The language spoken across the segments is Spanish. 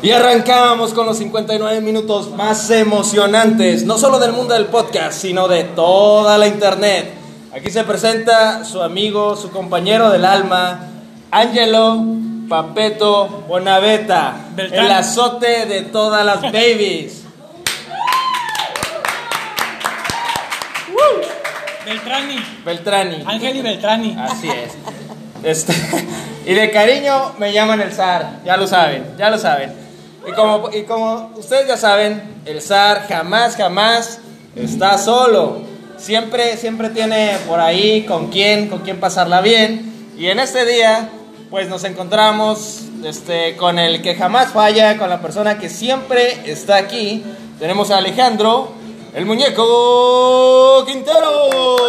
Y arrancamos con los 59 minutos más emocionantes, no solo del mundo del podcast, sino de toda la internet. Aquí se presenta su amigo, su compañero del alma, Angelo Papeto Bonaveta, Beltrán. el azote de todas las babies. Beltrani. Beltrani. Ángel y Beltrani. Así es. Este, y de cariño me llaman el zar, ya lo saben, ya lo saben. Y como, y como ustedes ya saben, el zar jamás, jamás está solo. Siempre, siempre tiene por ahí con quién, con quién pasarla bien. Y en este día, pues nos encontramos este, con el que jamás falla, con la persona que siempre está aquí. Tenemos a Alejandro, el muñeco Quintero.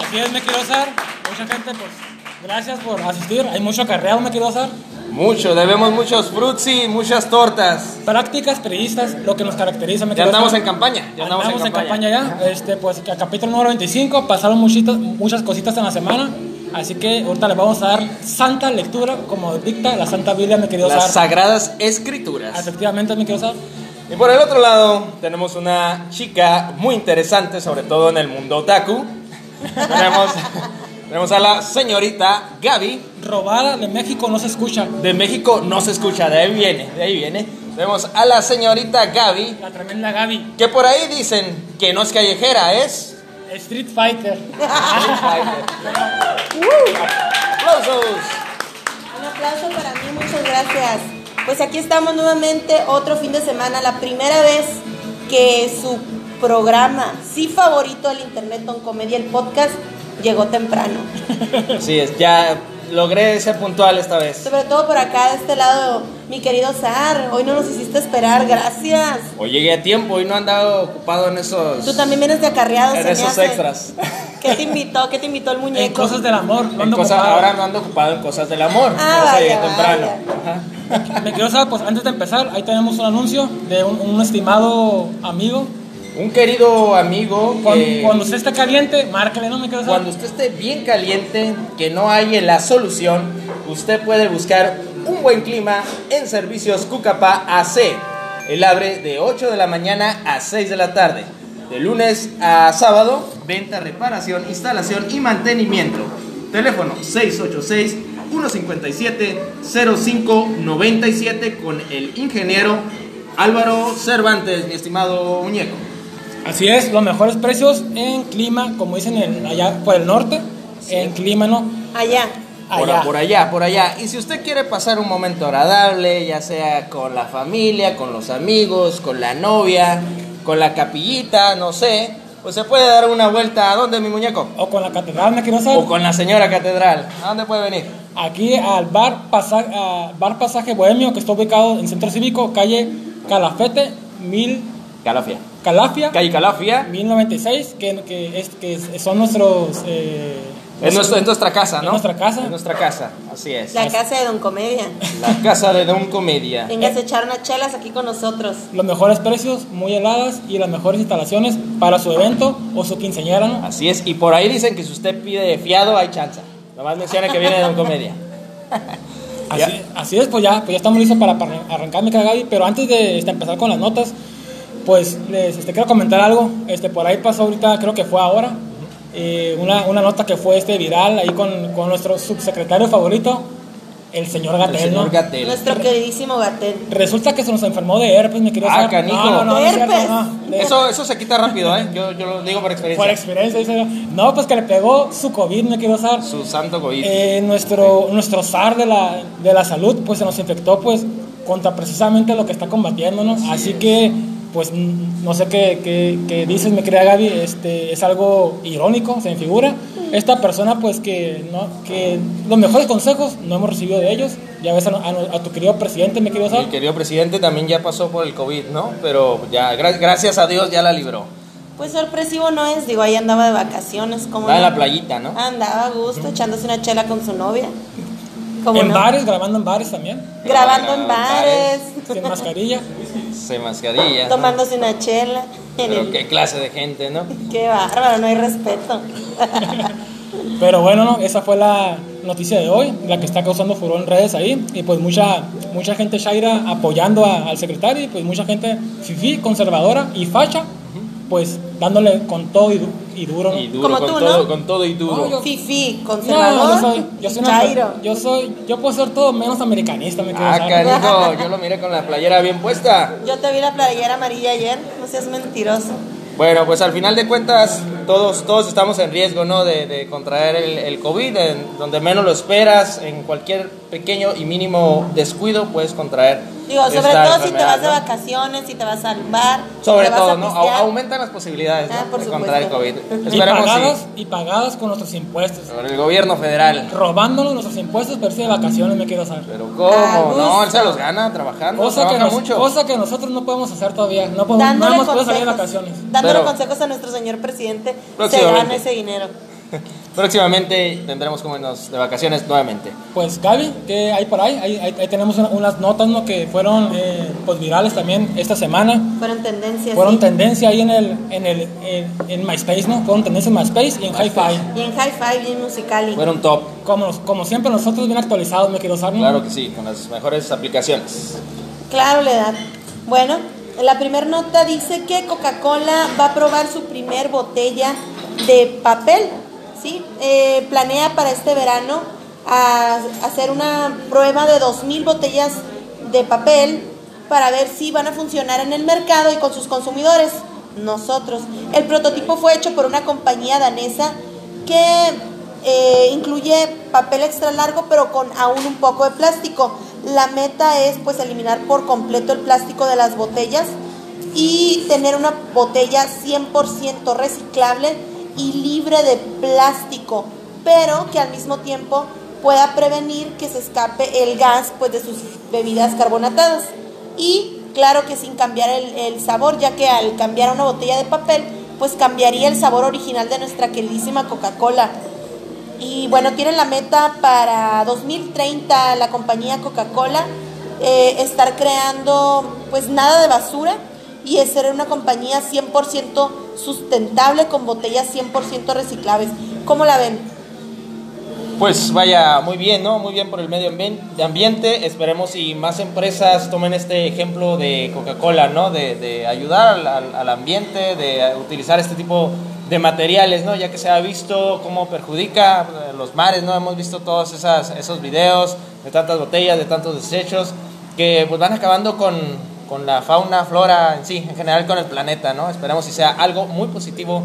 Así es, me quiero usar. Mucha gente, pues, gracias por asistir. Hay mucho acarreado, me quiero usar. Mucho, debemos muchos frutzi, muchas tortas. Prácticas periodistas, lo que nos caracteriza, me Ya andamos en campaña, ya andamos, en campaña. ya. Este, pues, a capítulo número 25, pasaron muchitas, muchas cositas en la semana. Así que ahorita les vamos a dar santa lectura, como dicta la Santa Biblia, me quiero Las sagradas escrituras. Efectivamente, me quiero usar. Y por el otro lado, tenemos una chica muy interesante, sobre todo en el mundo otaku. tenemos, tenemos a la señorita Gaby. Robada de México no se escucha. De México no se escucha, de ahí viene, de ahí viene. Tenemos a la señorita Gaby, La tremenda Gaby. que por ahí dicen que no es callejera, es... Street Fighter. ¡Aplausos! Un aplauso para mí, muchas gracias. Pues aquí estamos nuevamente, otro fin de semana, la primera vez que su programa, sí favorito del Internet, Don Comedia, el podcast, llegó temprano. Así es, ya logré ser puntual esta vez. Sobre todo por acá, de este lado, mi querido Sar, hoy no nos hiciste esperar, gracias. Hoy llegué a tiempo y no andaba ocupado en esos... Tú también vienes de acarreado, En esos extras. ¿Qué te invitó? ¿Qué te invitó el muñeco? En cosas del amor. no ando cosas- ahora no ando ocupado en cosas del amor. Ah, eso llegué vaya, temprano. vaya. Me quiero saber, pues antes de empezar, ahí tenemos un anuncio de un, un estimado amigo. Un querido amigo Cuando, usted esté caliente, márcale, no me saber. cuando usted esté bien caliente, que no hay la solución, usted puede buscar un buen clima en Servicios Cucapá AC. Él abre de 8 de la mañana a 6 de la tarde. De lunes a sábado, venta, reparación, instalación y mantenimiento. Teléfono 686-157-0597 con el ingeniero Álvaro Cervantes, mi estimado muñeco. Así es, los mejores precios en clima, como dicen en- allá por el norte, en clima, ¿no? Allá. Por, Allá. por allá, por allá. Y si usted quiere pasar un momento agradable, ya sea con la familia, con los amigos, con la novia, con la capillita, no sé, pues se puede dar una vuelta a dónde, mi muñeco? O con la catedral, me quiero saber. O con la señora catedral. ¿A dónde puede venir? Aquí al bar, Pasa- a bar Pasaje Bohemio, que está ubicado en Centro Cívico, calle Calafete, mil, Calafia. Calafia, Calle Calafia. 1096, que, que, es, que son nuestros... eh, Es, nuestro- es nuestra casa, ¿no? Es nuestra casa. Es nuestra casa, así es. La casa de Don Comedia. La casa de Don Comedia. Vengas a echar unas chelas aquí con nosotros. los mejores precios, muy heladas y las mejores instalaciones para su evento o su quinceañera, ¿no? Así es. Y por ahí dicen que si usted pide fiado, hay chance. Nomás menciona que viene de Don Comedia. Así, así es, pues ya, pues ya estamos listos para, para arrancar mi Gaby, pero antes de este, empezar con las notas, pues les este, quiero comentar algo. Este, por ahí pasó ahorita, creo que fue ahora, eh, una, una nota que fue este viral ahí con, con nuestro subsecretario favorito, el señor El Gatel, señor ¿no? Gatel. Nuestro queridísimo Gatel. Resulta que se nos enfermó de herpes, me quería Ah, saber. canijo. No, no, no, es cierto, ¿Herpes? no. De- Eso, eso se quita rápido, ¿eh? Yo, yo lo digo por experiencia. Por experiencia, dice. No, pues que le pegó su COVID, me quiero saber. Su santo COVID. Eh, nuestro, nuestro zar de la, de la salud pues se nos infectó pues contra precisamente lo que está combatiendo, ¿no? Así que pues mm, no sé qué, qué, qué dices, me crea Gaby, este, es algo irónico, se me figura. Esta persona pues que, ¿no? que los mejores consejos no hemos recibido de ellos. Ya ves a, a- a tu querido presidente, me querido Mi zar. querido presidente también ya pasó por el COVID, ¿no? Pero ya, gra- gracias a Dios ya la libró. Pues sorpresivo no es, digo, ahí andaba de vacaciones. como Está en la playita, ¿no? Andaba a gusto, echándose una chela con su novia. ¿Cómo En no? bares, grabando en bares también, Grabando en bares, sin mascarilla. Se mascarilla. ¿no? tomándose una chela. Pero el- qué clase de gente, ¿no? Qué bárbaro, no hay respeto. Pero bueno, ¿no? esa fue la noticia de hoy, la que está causando furor en redes ahí. Y pues mucha, mucha gente Shaira apoyando a- al secretario y pues mucha gente fifi, conservadora y facha, pues dándole con todo y, du- y duro. ¿no? Y duro, Como con, tú, todo, ¿no? con todo y duro. No, yo- Fifi, No, conservador. yo soy, yo soy, una- Chairo. yo soy, yo puedo ser todo menos americanista, me quiero Ah, canijo, yo lo miré con la playera bien puesta. Yo te vi la playera amarilla ayer, no seas mentiroso. Bueno, pues al final de cuentas, todos, todos estamos en riesgo, ¿no? De, de contraer el, el COVID, en donde menos lo esperas, en cualquier pequeño y mínimo descuido puedes contraer. Digo, sobre todo si te vas de vacaciones, si te vas al bar. Sobre te vas todo, a ¿no? Au- pistear. Aumentan las posibilidades ¿no? Ah, por de contraer el COVID. Y sí. pagadas con nuestros impuestos. Por el gobierno federal. Robándonos nuestros impuestos, pero sí de vacaciones, me quiero saber. Pero ¿cómo? A No, él se los gana trabajando, Cosa que, nos- mucho. cosa que nosotros no podemos hacer todavía. No podemos, Dándole no salir de vacaciones. dándole Pero- consejos a nuestro señor presidente, se Próximamente. gana ese dinero. Próximamente tendremos como irnos de vacaciones nuevamente. Pues Gaby, ¿qué hay por ahí? Ahí, ahí- ahí tenemos una- unas notas ¿no? que fueron eh, pues, virales también esta semana. Fueron tendencias. Fueron sí. tendencia ahí en el en el en, en MySpace, ¿no? Fueron tendencia en MySpace y en Hi-Fi. Y en Hi-Fi, bien musical. Fueron top, Como, como siempre nosotros bien actualizados, me quiero saber. claro que sí, con las mejores aplicaciones. Claro, la edad. Bueno, la primera nota dice que Coca-Cola va a probar su primer botella de papel. ¿sí? Eh, planea para este verano hacer una prueba de 2.000 botellas de papel para ver si van a funcionar en el mercado y con sus consumidores. Nosotros. El prototipo fue hecho por una compañía danesa que eh, incluye papel extra largo pero con aún un poco de plástico. La meta es pues eliminar por completo el plástico de las botellas y tener una botella 100% reciclable y libre de plástico, pero que al mismo tiempo pueda prevenir que se escape el gas pues de sus bebidas carbonatadas. Y claro que sin cambiar el, el sabor, ya que al cambiar una botella de papel, pues cambiaría el sabor original de nuestra queridísima Coca-Cola. Y bueno, tienen la meta para 2030 la compañía Coca-Cola eh, estar creando pues nada de basura y ser una compañía 100% sustentable con botellas 100% reciclables. ¿Cómo la ven? Pues vaya, muy bien, ¿no? Muy bien por el medio ambiente. Esperemos y más empresas tomen este ejemplo de Coca-Cola, ¿no? De, de ayudar al- al ambiente, de utilizar este tipo de materiales, ¿no? Ya que se ha visto cómo perjudica eh, los mares, ¿no? Hemos visto todos esas, esos videos de tantas botellas, de tantos desechos, que pues van acabando con, con la fauna, flora en sí, en general con el planeta, ¿no? Esperemos y sea algo muy positivo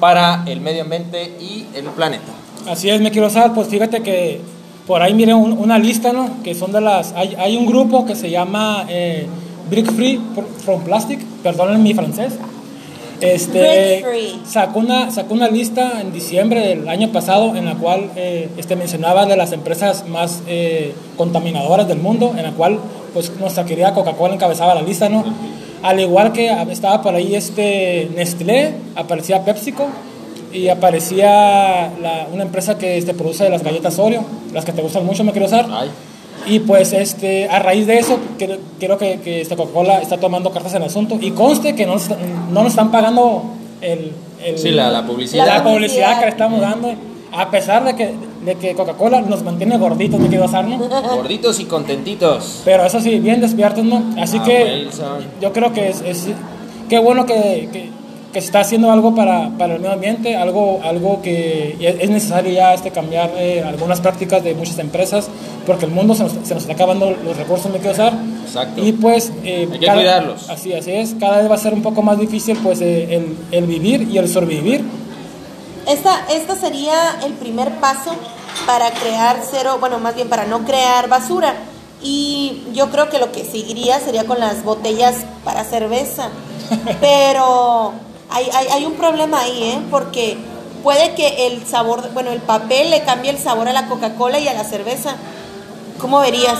para el medio ambiente y el planeta. Así es, me quiero saber, pues fíjate que por ahí miré un- una lista, ¿no? Que son de las... Hay, hay un grupo que se llama eh, Brick Free from Plastic, perdonen mi francés. Este. Sacó una, sacó una lista en diciembre del año pasado en la cual eh, este, mencionaba de las empresas más eh, contaminadoras del mundo, en la cual pues nuestra querida Coca-Cola encabezaba la lista, ¿no? Al igual que estaba por ahí este Nestlé, aparecía PepsiCo, y aparecía la- una empresa que este, produce las galletas Oreo, las que te gustan mucho, me quiero usar. Ay. Y pues este, a raíz de eso, creo, creo que, que esta Coca-Cola está tomando cartas en el asunto. Y conste que no nos, no nos están pagando el, el- Sí, la, la publicidad. la publicidad que le estamos dando. A pesar de que, de que Coca-Cola nos mantiene gorditos, me quiero usar, ¿no? Gorditos y contentitos. Pero eso sí, bien despiertos, ¿no? Así Ah, que Wilson. yo creo que es, es- qué bueno que, que, que se está haciendo algo para, para el medio ambiente, algo, algo que es es necesario ya este, cambiar eh, algunas prácticas de muchas empresas, porque el mundo se nos, se nos está acabando los recursos, me quiero usar. Exacto. Y pues... eh, Hay que cuidarlos. Así, así es, cada vez va a ser un poco más difícil pues eh, el, el vivir y el sobrevivir. Esta, esta sería el primer paso para crear cero, bueno, más bien para no crear basura. Y yo creo que lo que seguiría sería con las botellas para cerveza. Pero hay, hay, hay un problema ahí, ¿eh? Porque puede que el sabor, bueno, el papel le cambie el sabor a la Coca-Cola y a la cerveza. ¿Cómo verías?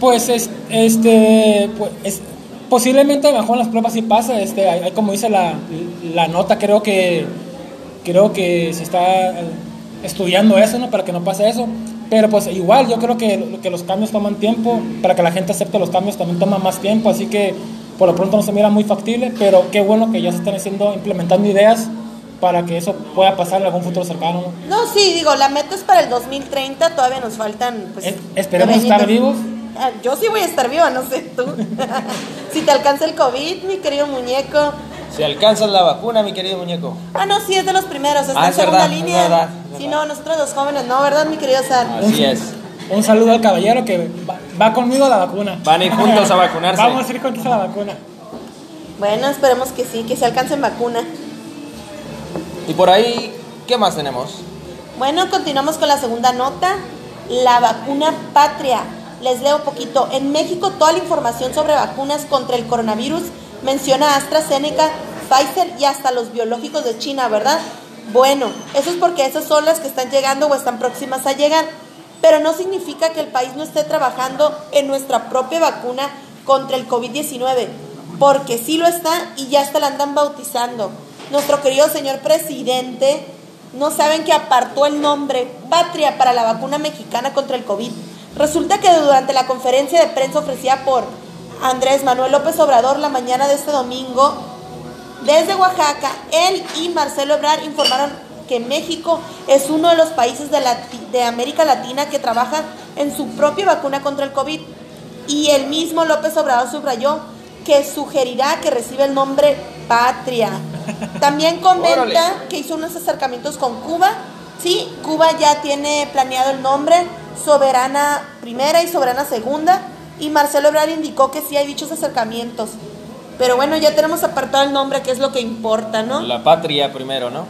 Pues es, este, pues, es- posiblemente a lo mejor en las pruebas sí pasa, este, hay, como dice la, la nota, creo que, creo que se está eh, estudiando eso, ¿no? Para que no pase eso. Pero pues igual yo creo que, que los cambios toman tiempo, para que la gente acepte los cambios también toma más tiempo, así que por lo pronto no se mira muy factible, pero qué bueno que ya se están haciendo, implementando ideas para que eso pueda pasar en algún futuro cercano. ¿no? No, sí, digo, la meta es para el 2030, todavía nos faltan... Pues, Es- esperemos estar vivos. Ah, Yo sí voy a estar viva, no sé tú. si te alcanza el COVID, mi querido muñeco. Si alcanzas la vacuna, mi querido muñeco. Ah, no, sí, es de los primeros, está Ah, en es segunda verdad, es línea. verdad, es Sí, verdad. no, nosotros los jóvenes, no, ¿verdad, mi querido Sar? Así es. Un saludo al caballero que va, conmigo a la vacuna. Van a ir juntos a vacunarse. Vamos a ir juntos a la vacuna. Bueno, esperemos que sí, que se alcancen vacuna. Y por ahí, ¿qué más tenemos? Bueno, continuamos con la segunda nota, la vacuna patria. Les leo poquito. En México toda la información sobre vacunas contra el coronavirus menciona AstraZeneca, Pfizer y hasta los biológicos de China, ¿verdad? Bueno, eso es porque esas son las que están llegando o están próximas a llegar. Pero no significa que el país no esté trabajando en nuestra propia vacuna contra el COVID-19, porque sí lo está y ya hasta la andan bautizando. Nuestro querido señor presidente no saben que apartó el nombre Patria para la vacuna mexicana contra el COVID. Resulta que durante la conferencia de prensa ofrecida por Andrés Manuel López Obrador la mañana de este domingo, desde Oaxaca, él y Marcelo Ebrard informaron que México es uno de los países de, Lati- de América Latina que trabaja en su propia vacuna contra el COVID. Y el mismo López Obrador subrayó que sugerirá que reciba el nombre Patria. También comenta Órale. que hizo unos acercamientos con Cuba. Sí, Cuba ya tiene planeado el nombre Soberana Primera y Soberana Segunda. Y Marcelo Ebrard indicó que sí hay dichos acercamientos. Pero bueno, ya tenemos apartado el nombre, que es lo que importa, ¿no? La patria primero, ¿no?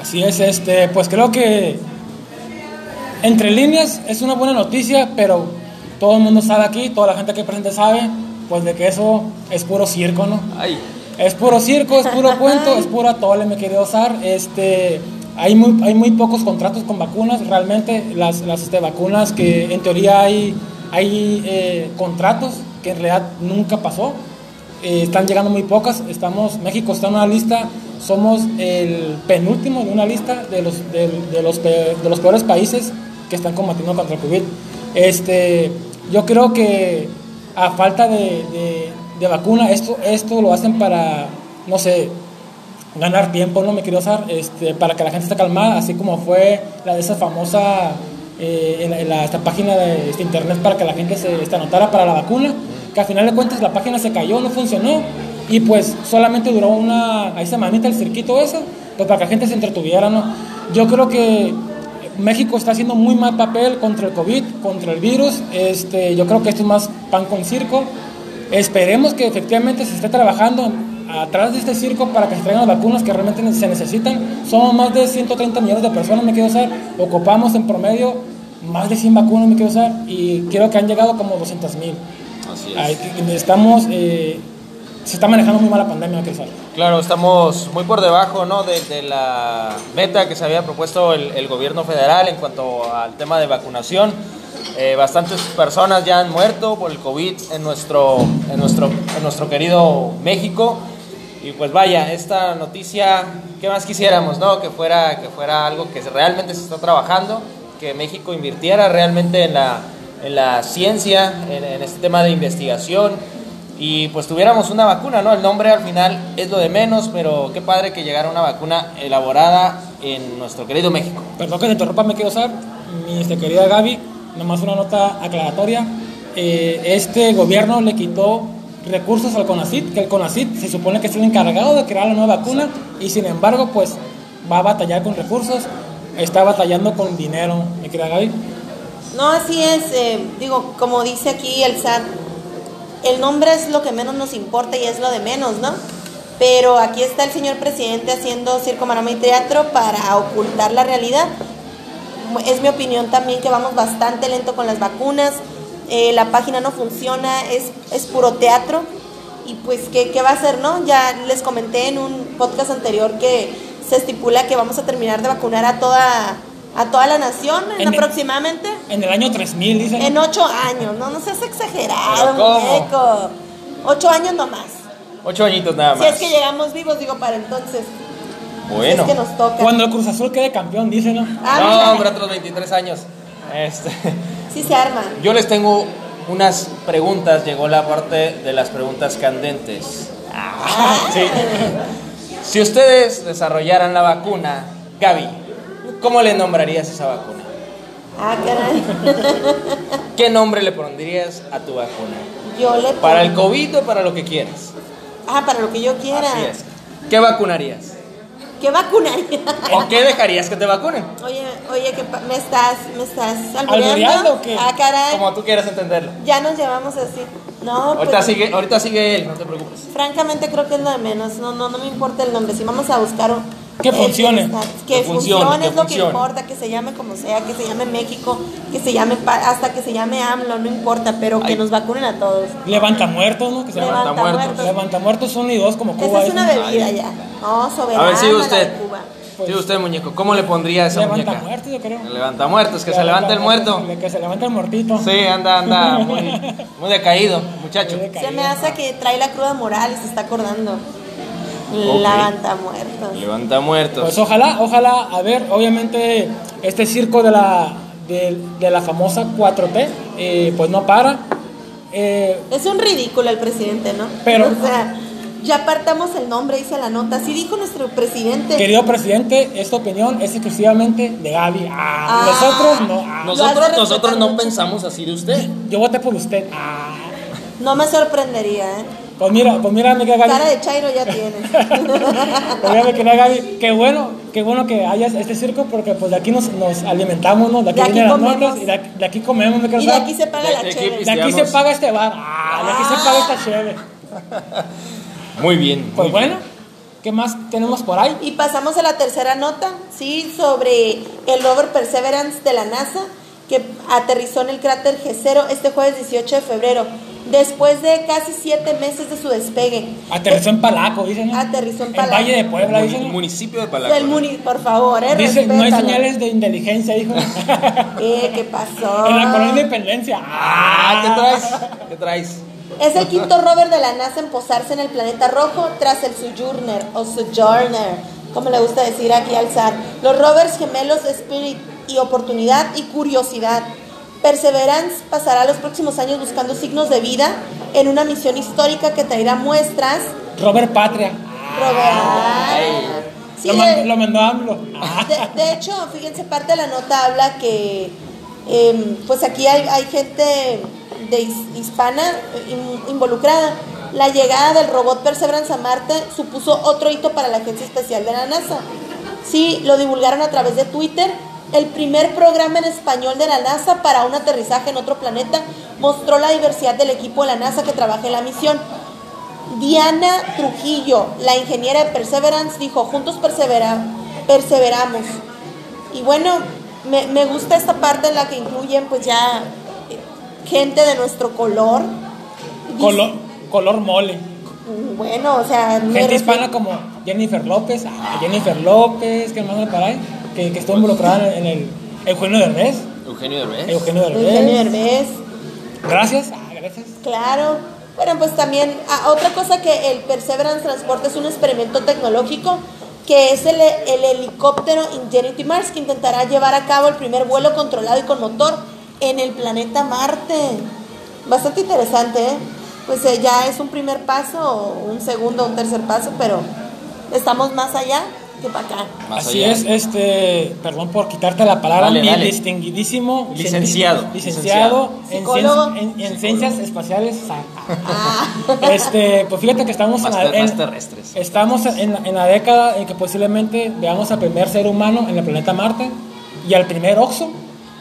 Así es, este, pues creo que entre líneas es una buena noticia, pero todo el mundo sabe aquí, toda la gente aquí presente sabe, pues de que eso es puro circo, ¿no? Ay, Es puro circo, es puro cuento, es puro atole, me quería usar. Este, hay muy, hay muy pocos contratos con vacunas, realmente las, las este, vacunas que en teoría hay, hay eh, contratos que en realidad nunca pasó. Eh, están llegando muy pocas. Estamos, México está en una lista, somos el penúltimo de una lista de los, de, los, de los peores países que están combatiendo contra el COVID. Este, yo creo que a falta de, de- vacuna, esto, esto lo hacen para, no sé, ganar tiempo, no me quiero usar, este, para que la gente esté calmada, así como fue la de esa famosa eh, esta página de este internet para que la gente se anotara para la vacuna, que al final de cuentas la página se cayó, no funcionó, y pues solamente duró una, ahí semanita el circuito ese, pues para que la gente se entretuviera, ¿no? Yo creo que México está haciendo muy mal papel contra el COVID, contra el virus, este, yo creo que esto es más pan con circo, Esperemos que efectivamente se esté trabajando atrás de este circo para que se traigan las vacunas que realmente se necesitan. Somos más de 130 millones de personas, me quiero usar. Ocupamos en promedio más de 100 vacunas, me quiero usar. Y creo que han llegado como 200 mil. así es. Estamos, eh, se está manejando muy mal la pandemia, usar. Claro, estamos muy por debajo ¿no? de, la meta que se había propuesto el, gobierno federal en cuanto al tema de vacunación. Eh, bastantes personas ya han muerto por el COVID en nuestro, en nuestro, en nuestro querido México. Y pues vaya, esta noticia, ¿qué más quisiéramos? No? Que, fuera, que fuera algo que realmente se está trabajando, que México invirtiera realmente en la, en la ciencia, en, en este tema de investigación y pues tuviéramos una vacuna, ¿no? El nombre al final es lo de menos, pero qué padre que llegara una vacuna elaborada en nuestro querido México. Perdón que te interrumpa, me quiero usar. Mi este, querida Gaby, nomás una nota aclaratoria. Eh, este gobierno le quitó recursos al CONACIT, que el CONACIT se supone que es el encargado de crear la nueva vacuna y sin embargo pues va a batallar con recursos, está batallando con dinero, mi querida Gaby. No, así es. eh, digo, como dice aquí el SAT, el nombre es lo que menos nos importa y es lo de menos, ¿no? Pero aquí está el señor presidente haciendo circo, maroma y teatro para ocultar la realidad. Es mi opinión también que vamos bastante lento con las vacunas. eh, la página no funciona, es, es puro teatro. Y pues, ¿qué, ¿qué va a hacer, no? Ya les comenté en un podcast anterior que se estipula que vamos a terminar de vacunar a toda, a toda la nación en En- aproximadamente En el año 3000, dicen. en ocho años, no, no seas exagerado, muñeco. Ocho años nomás. Ocho añitos nada Si más. es que llegamos vivos, digo, para entonces. Bueno. Si es que nos toca. Cuando el Cruz Azul quede campeón, dicen, ¿no? Ah, No, mira, hombre, otros 23 años. Este, Sí se arma. yo les tengo unas preguntas, llegó la parte de las preguntas candentes. Sí. Si ustedes desarrollaran la vacuna, Gaby, ¿cómo le nombrarías esa vacuna? Ah, caray. ¿Qué nombre le pondrías a tu vacuna? Yo le ¿Para el pongo- COVID o para lo que quieras? Ah, para lo que yo quiera. Así es. ¿Qué vacunarías? ¿Qué vacunaría? ¿O qué dejarías que te vacunen? Oye, oye, que me estás, me estás ¿Albureando o qué? Ah, caray. Como tú quieras entenderlo. Ya nos llevamos así. No, Ahorita pues, sigue, ahorita sigue él, no te preocupes. francamente creo que es lo de menos. No, no, no me importa el nombre. Si vamos a buscar Que funcione. Que funcione, es lo que importa. Que se llame como sea, que se llame México, que se llame pa- hasta que se llame AMLO, no importa, pero que Ay. nos vacunen a todos. Levanta muertos, ¿no? Que se llama. Levanta muertos. muertos. Levanta muertos uno y dos como Cuba. Esa es una dicen. bebida ya. No, soberana. A ver, sigue usted. de Cuba. Sí, usted, muñeco, ¿cómo le pondría a esa Levanta muñeca? muertos, yo creo. Levanta muertos, que se levante el muerto. Que se levante el muertito. Sí, anda, anda, muy, muy decaído, muchacho. Muy decaído. Se me hace que trae la cruda moral y se está acordando. Levanta muertos. Levanta muertos. Pues ojalá, ojalá, a ver, obviamente este circo de la, de, de la famosa 4T, eh, pues no para. Eh, Es un ridículo el presidente, ¿no? Pero- O sea, ya apartamos el nombre, dice la nota. Así dijo nuestro presidente. querido presidente, esta opinión es exclusivamente de Gaby. Ah, Ah. nosotros no. ah, nosotros, hace nosotros respetar no pensamos así de usted. yo voté por usted. Ah, No me sorprendería, ¿eh? Pues mira, pues mira, mi querida Gaby. Cara de Chairo ya tienes. Pues mira, Gaby, qué bueno, qué bueno que hayas este circo porque pues de aquí nos, nos alimentamos, ¿no? De aquí, De aquí vienen las comemos. notas y de aquí, de aquí comemos, querida y de aquí se paga De la chévere. De aquí se paga este bar. Ah, de aquí se paga esta chévere. Muy bien. Pues muy bueno, ¿qué más tenemos por ahí? Y pasamos a la tercera nota, ¿sí? Sobre el rover Perseverance de la NASA, que aterrizó en el cráter G0 este jueves 18 de febrero, después de casi siete meses de su despegue. Aterrizó en Palaco, dicen. Aterrizó en En Palaco. Valle de Puebla, dicen. El municipio de Palaco. muni, por favor, ¿eh? Dice, no hay señales de inteligencia, dijo. Eh, ¿qué pasó? en la colonia Independencia. Ah, ¿qué traes? ¿Qué traes? Es el quinto rover de la NASA en posarse en el planeta rojo tras el Sojourner o Sojourner, como le gusta decir aquí al zar. Los rovers gemelos Spirit y Oportunidad y Curiosidad. Perseverance pasará los próximos años buscando signos de vida en una misión histórica que traerá muestras. Robert Patria. Robert. Sí, lo, de- mandó, lo mandó AMLO. De, de hecho, fíjense, parte de la nota habla que em, pues aquí hay, hay gente de his- hispana in- involucrada. La llegada del robot Perseverance a Marte supuso otro hito para la Agencia Espacial de la NASA. Sí, lo divulgaron a través de Twitter. El primer programa en español de la NASA para un aterrizaje en otro planeta mostró la diversidad del equipo de la NASA que trabaja en la misión. Diana Trujillo, la ingeniera de Perseverance, dijo, juntos persevera- perseveramos. Y bueno, me, me gusta esta parte en la que incluyen pues ya eh, gente de nuestro color. Color, color mole. Bueno, o sea... Gente hispana como Jennifer López. ah, Jennifer López, que más me ahí. Que, que estuvo involucrada en el Eugenio Derbez. Eugenio Derbez. Eugenio Derbez. Eugenio Derbez. Gracias. Ah, gracias. Claro. Bueno, pues también ah, otra cosa que el Perseverance Transporte es un experimento tecnológico que es el, el helicóptero Ingenuity Mars que intentará llevar a cabo el primer vuelo controlado y con motor en el planeta Marte. Bastante interesante, ¿eh? Pues eh, ya es un primer paso, un segundo, un tercer paso, pero estamos más allá que para acá. Más Así allá. es, este, perdón por quitarte la palabra, Dale, mi dale. distinguidísimo Licenciado. licenciado en, cien- en- en ciencias espaciales. Ah. Este, pues fíjate que estamos en la, en- más terrestres. estamos en, en la década en que posiblemente veamos al primer ser humano en el planeta Marte y al primer Oxxo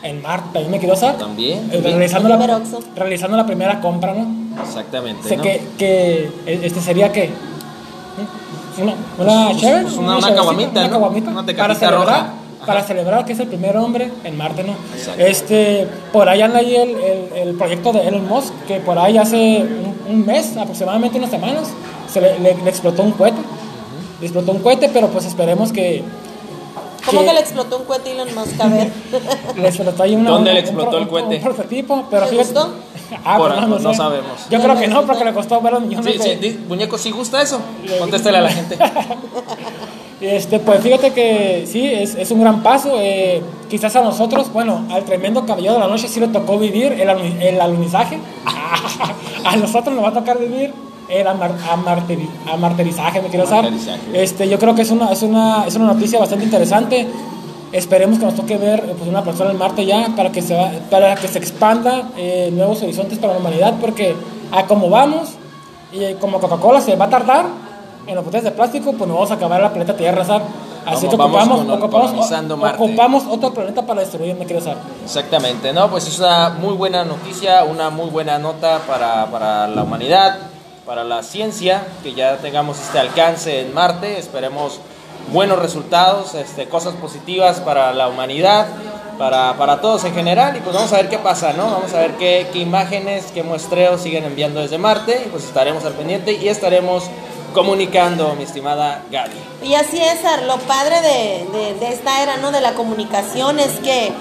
en Marte. También me quiero usar. También, Eh, también. Realizando, la, realizando la primera compra, ¿no? Exactamente. Sé ¿no? que, que este sería que una, una Pues, chévere, pues, una- una caguamita, una Una para celebrar, roja. para celebrar que es el primer hombre en Marte, ¿no? Exacto. Este, por ahí anda ahí el, el, el proyecto de Elon Musk, que por ahí hace un, un mes, aproximadamente unas semanas, se le, le- le explotó un cohete. Le explotó un cohete, pero pues esperemos que... ¿Cómo que le explotó un cohete Elon Musk? A ver. le explotó ahí una, ¿Dónde una- le explotó el cohete? Un, prototipo, pero ¿Le fíjate- gustó? Ah, Por no sé. sabemos. Yo No creo que no, porque le costó varios millones Sí, de- sí, muñeco, ¿sí gusta eso? Contéstele a la gente. Este, pues fíjate que sí, es, es un gran paso. eh, quizás a nosotros, bueno, al tremendo caballero de la noche sí le tocó vivir el, el alunizaje. a nosotros nos va a tocar vivir el amar, amarteri- amarterizaje, me quiero usar. Este, yo creo que es una, es, una, es una noticia bastante interesante. Esperemos que nos toque ver pues, una persona en Marte ya para que se, va- para que se expanda eh, nuevos horizontes para la humanidad, porque a como vamos, y como Coca-Cola se va a tardar en los botellas de plástico, pues nos vamos a acabar la planeta Tierra, ¿sabes? Así Vamos- que ocupamos, ocupamos, ocupamos otro planeta para destruir, me quiero usar. Exactamente, ¿no? Pues es una muy buena noticia, una muy buena nota para, para la humanidad, para la ciencia, que ya tengamos este alcance en Marte, esperemos buenos resultados, este, cosas positivas para la humanidad, para, para todos en general, y pues vamos a ver qué pasa, ¿no? Vamos a ver qué, qué imágenes, qué muestreos siguen enviando desde Marte, y pues estaremos al pendiente y estaremos comunicando, mi estimada Gaby. Y así es, lo padre de, de- de esta era, ¿no? De la comunicación es que,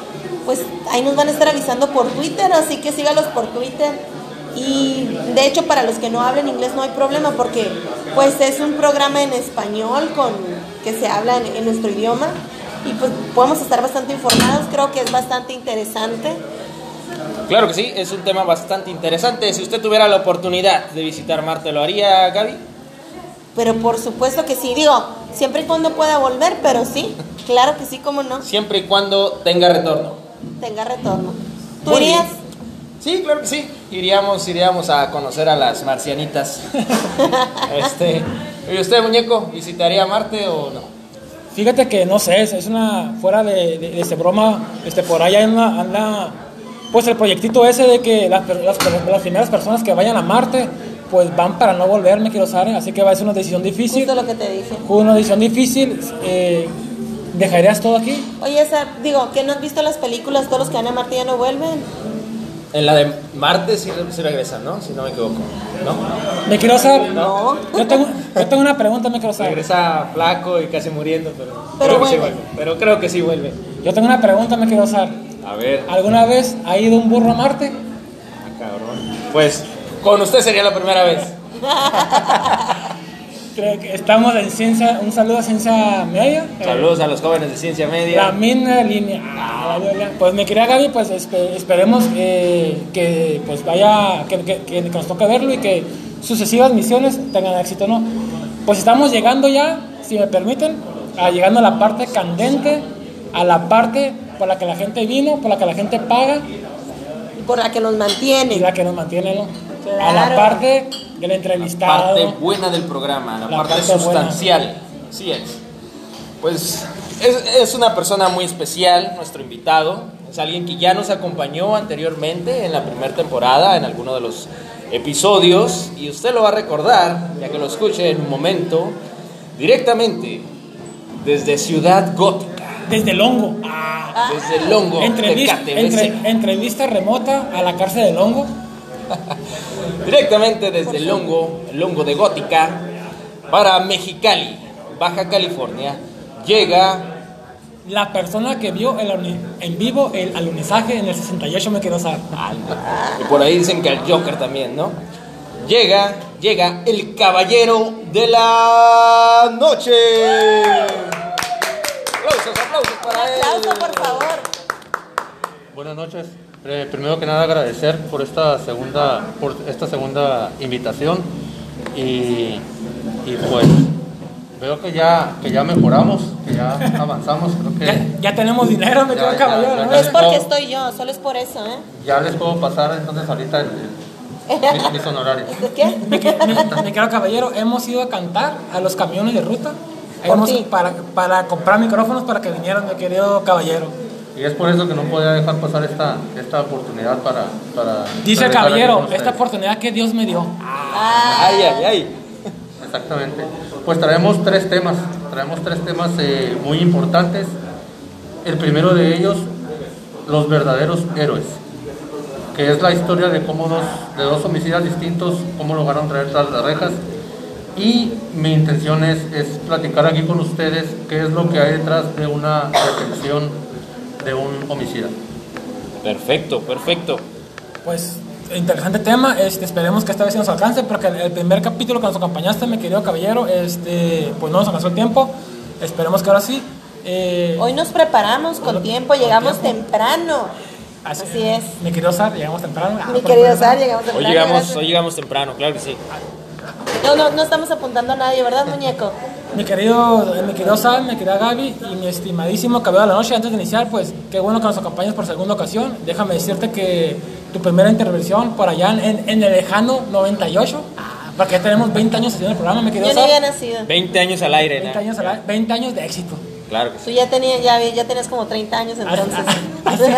pues, ahí nos van a estar avisando por Twitter, así que sígalos por Twitter. Y de hecho, para los que no hablen inglés no hay problema porque, pues, es un programa en español con que se habla en, en nuestro idioma y pues podemos estar bastante informados. Creo que es bastante interesante. Claro que sí, es un tema bastante interesante. Si usted tuviera la oportunidad de visitar Marte, ¿lo haría, Gaby? Pero por supuesto que sí, digo, siempre y cuando pueda volver, pero sí, claro que sí, como no, Siempre y cuando tenga retorno. tenga retorno. ¿Tú Muy irías? bien. Sí, claro que sí. Iríamos, iríamos a conocer a las marcianitas. este, ¿Y usted, muñeco, visitaría Marte o no? Fíjate que no sé, es, es una fuera de, de, de ese broma, este por ahí anda, anda pues el proyectito ese de que las, per- las, per- las primeras personas que vayan a Marte pues van para no volver, me quiero saber, así que va a ser una decisión difícil, Justo lo que te dije. una decisión difícil, eh, ¿dejarías todo aquí? Oye, esa, digo, que no has visto las películas? Todos los que van a Marte ya no vuelven. En la de Marte sí, sí regresan, ¿no? Si no me equivoco. ¿No? Me quiero saber, No. yo tengo, yo tengo una pregunta, me quiero saber, Regresa flaco y casi muriendo, pero, Pero creo que sí vuelve. vuelve. Pero creo que sí vuelve. yo tengo una pregunta, me quiero saber, A ver, ¿alguna vez ha ido un burro a Marte? ah, cabrón. Pues con usted sería la primera vez. Creo que estamos en ciencia, un saludo a Ciencia Media. eh, Saludos a los jóvenes de ciencia La media. misma línea. Ah, ya. Pues me quería Gaby, pues espe- esperemos eh, que pues vaya, que, que- que nos toque verlo y que sucesivas misiones tengan éxito, ¿no? Pues estamos llegando ya, si me permiten, a llegando a la parte candente, a la parte por la que la gente vino, por la que la gente paga Por la que nos y mantiene. la que nos mantiene, ¿no? A la parte del entrevistado. parte buena del programa, la, La parte, parte buena. sustancial. Así es. Pues es, es una persona muy especial, nuestro invitado. Es alguien que ya nos acompañó anteriormente en la primera temporada, en alguno de los episodios. Y usted lo va a recordar, ya que lo escuche en un momento, directamente desde Ciudad Gótica, Desde el hongo. Ah. desde el Longo de Entrevista, KTBC. entre- entrevista remota a la cárcel del hongo. Directamente desde el Longo, el Longo de Gótica, para Mexicali, Baja California, llega La persona que vio el en vivo el alunizaje en el 68 me quiero saber. Y por ahí dicen que al Joker también, ¿no? Llega, llega el caballero de la noche. Aplausos, aplausos Un para él. aplauso, por favor. Buenas noches. Eh, primero que nada agradecer por esta segunda, por esta segunda invitación y, y pues veo que ya, que ya mejoramos, que ya avanzamos, creo Ya, que ya tenemos dinero, me Ya, quedo ya, caballero. ya, ¿no? Es porque estoy yo, solo es por eso, ¿eh? ya les puedo pasar entonces ahorita el- el- mis, mis honorarios. ¿Qué? Me, me- me quedo caballero, hemos ido a cantar a los camiones de ruta. Por Hemos, ti. para, para comprar micrófonos para que vinieran, mi querido caballero. Y es por eso que no podía dejar pasar esta, esta oportunidad para... para Dice el caballero, esta oportunidad que Dios me dio. Ah, Ay, ay, ay. Exactamente. Pues traemos tres temas, traemos tres temas eh, muy importantes. El primero de ellos, los verdaderos héroes, que es la historia de cómo dos, de dos homicidas distintos, cómo lograron traer tras las rejas. Y mi intención es, es platicar aquí con ustedes qué es lo que hay detrás de una detención de un homicida. Perfecto, perfecto. Pues interesante tema, este, esperemos que esta vez sí nos alcance, porque el, el primer capítulo que nos acompañaste, mi querido caballero, este, pues no nos alcanzó el tiempo. Esperemos que ahora sí. Eh, hoy nos preparamos con tiempo, llegamos temprano. Así es. Mi querido Sar, llegamos temprano. Ah, Mi querido. Sar, llegamos Hoy temprano. llegamos, gracias. hoy llegamos temprano, claro que sí. No, no, no estamos apuntando a nadie, ¿verdad, muñeco? Mi querido, mi querido Sam, mi querida Gaby y mi estimadísimo cabello de la noche, antes de iniciar, pues qué bueno que nos acompañes por segunda ocasión. Déjame decirte que tu primera intervención por allá en, en el lejano 98, porque ya tenemos 20 años haciendo el programa, mi querido Yo Sam. había nacido. 20 años al aire, 20 ¿no? años, al- 20 años de éxito. Claro que sí. Tú ya, tenías, ya, ya tenías como 30 años Ha, entonces. ha- ha sido,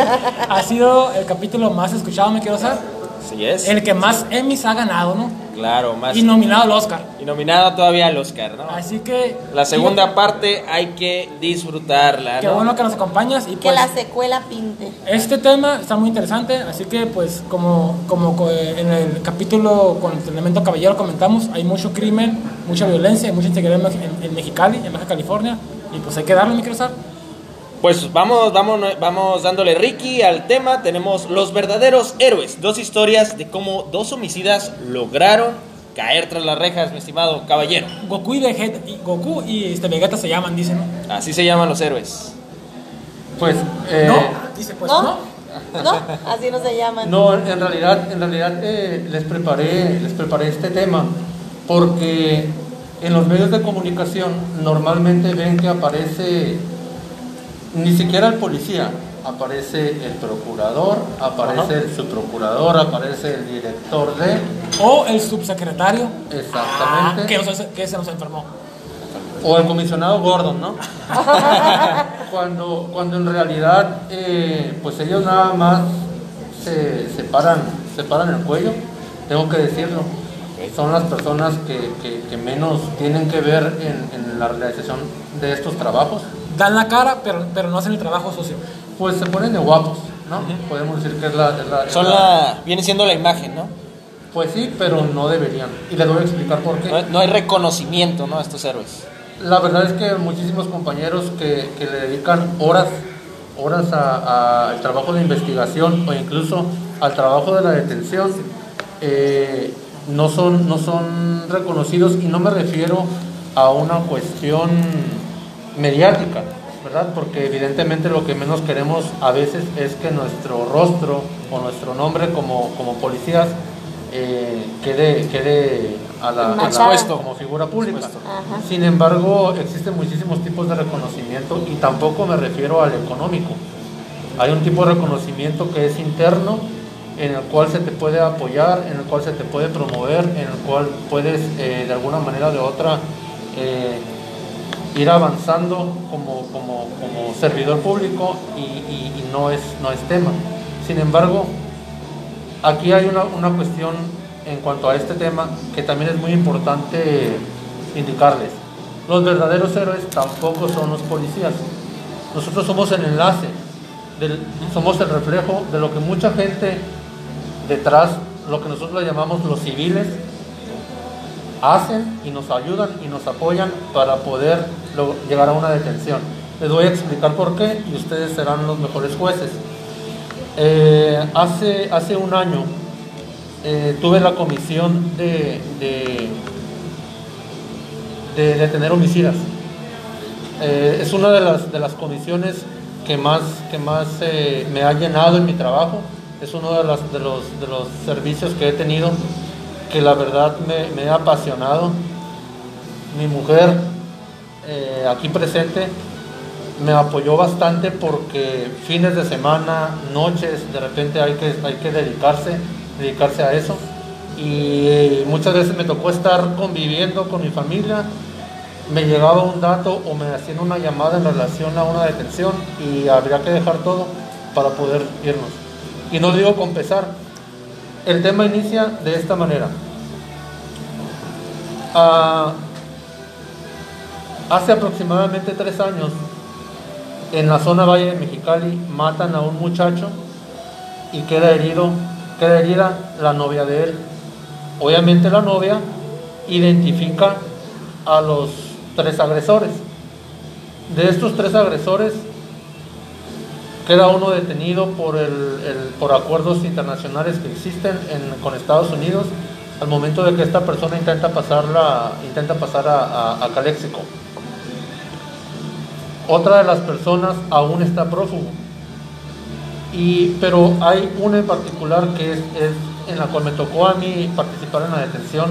ha sido el capítulo más escuchado, me quiero Sam. Así es. El que más Emmys ha ganado, ¿no? Claro, más. Y nominado al Oscar. Y nominado todavía al Oscar, ¿no? Así que. La segunda digo, parte hay que disfrutarla, Qué ¿no? bueno que nos acompañas y que pues. la secuela pinte. Este tema está muy interesante, así que pues como, como co- en el capítulo con el elemento caballero comentamos, hay mucho crimen, mucha violencia y mucha inseguridad en, en- en Mexicali, en Baja California, y pues hay que darle, mi Sar. Pues vamos, vamos, vamos dándole Ricky al tema. Tenemos los verdaderos héroes. Dos historias de cómo dos homicidas lograron caer tras las rejas, mi estimado caballero. Goku y, Vegeta, y Goku y este, Vegeta se llaman, dicen, ¿no? Así se llaman los héroes. Pues, eh, no, dice pues ¿No? no. ¿No? Así no se llaman. No, en realidad, en realidad eh, les preparé, les preparé este tema porque en los medios de comunicación normalmente ven que aparece ni siquiera el policía, aparece el procurador, aparece el subprocurador, aparece el director de, O el subsecretario, exactamente, ah, que, nos- que se nos enfermó. o el comisionado Gordon, ¿no? cuando, cuando en realidad, eh, pues ellos nada más se, se paran, se paran el cuello, tengo que decirlo. Son las personas que, que- que menos tienen que ver en, en la realización de estos trabajos. Dan la cara, pero, pero no hacen el trabajo sucio. Pues se ponen de guapos, ¿no? Podemos decir que es la... es la- es Son la- la. Viene siendo la imagen, ¿no? Pues sí, pero no deberían. Y les voy a explicar por qué. No, no hay reconocimiento, ¿no? A estos héroes. La verdad es que muchísimos compañeros que, que le dedican horas, horas a- a- al trabajo de investigación o incluso al trabajo de la detención, eh, no, son, no son reconocidos y no me refiero a una cuestión mediática, ¿verdad? Porque evidentemente lo que menos queremos a veces es que nuestro rostro o nuestro nombre como, como policías eh, quede, quede a la, a la- como figura pública. Sin embargo, existen muchísimos tipos de reconocimiento y tampoco me refiero al económico. Hay un tipo de reconocimiento que es interno, en el cual se te puede apoyar, en el cual se te puede promover, en el cual puedes eh, de alguna manera o de otra eh, ir avanzando como, como, como servidor público y, no, es, no es tema. Sin embargo, aquí hay una, una cuestión en cuanto a este tema que también es muy importante indicarles. Los verdaderos héroes tampoco son los policías. Nosotros somos el enlace, somos el reflejo de lo que mucha gente detrás, lo que nosotros llamamos los civiles, hacen y nos ayudan y nos apoyan para poder llegar a una detención. Les voy a explicar por qué y ustedes serán los mejores jueces. Eh, hace, hace un año eh, tuve la comisión de, de, de detener homicidas. Eh, es una de las, de las comisiones que más, que más eh, me ha llenado en mi trabajo. Es uno de, las, de, los, de los servicios que he tenido que la verdad me, me ha apasionado. Mi mujer, eh, aquí presente, me apoyó bastante porque fines de semana, noches, de repente hay que, hay que dedicarse, dedicarse a eso. Y muchas veces me tocó estar conviviendo con mi familia, me llegaba un dato o me hacían una llamada en relación a una detención y habría que dejar todo para poder irnos. Y no digo con pesar, el tema inicia de esta manera. Ah, hace aproximadamente tres años, en la zona Valle de Mexicali, matan a un muchacho y queda herido, queda herida la novia de él. Obviamente la novia identifica a los tres agresores. De estos tres agresores, queda uno detenido por, el, por acuerdos internacionales que existen en- con Estados Unidos al momento de que esta persona intenta, pasarla, intenta pasar a, a. Otra de las personas aún está prófugo. Y, pero hay una en particular que es, es en la cual me tocó a mí participar en la detención.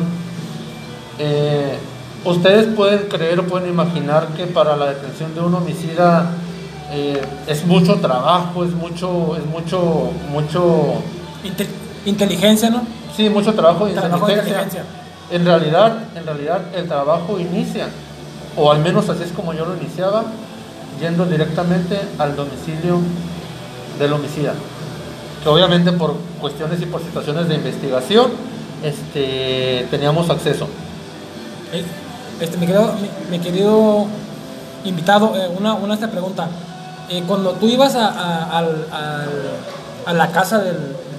Eh, Ustedes pueden creer o pueden imaginar que para la detención de un homicida eh, es mucho trabajo, es mucho, es mucho, mucho, Inte- inteligencia, ¿no? sí, mucho trabajo Trabajo de inteligencia. inteligencia. En realidad, en realidad el trabajo inicia, o al menos así es como yo lo iniciaba, yendo directamente al domicilio del homicida. Que obviamente por cuestiones y por situaciones de investigación, este, teníamos acceso. Este, mi, querido, mi, mi querido invitado, eh, una, una esta pregunta. Cuando tú ibas a, la casa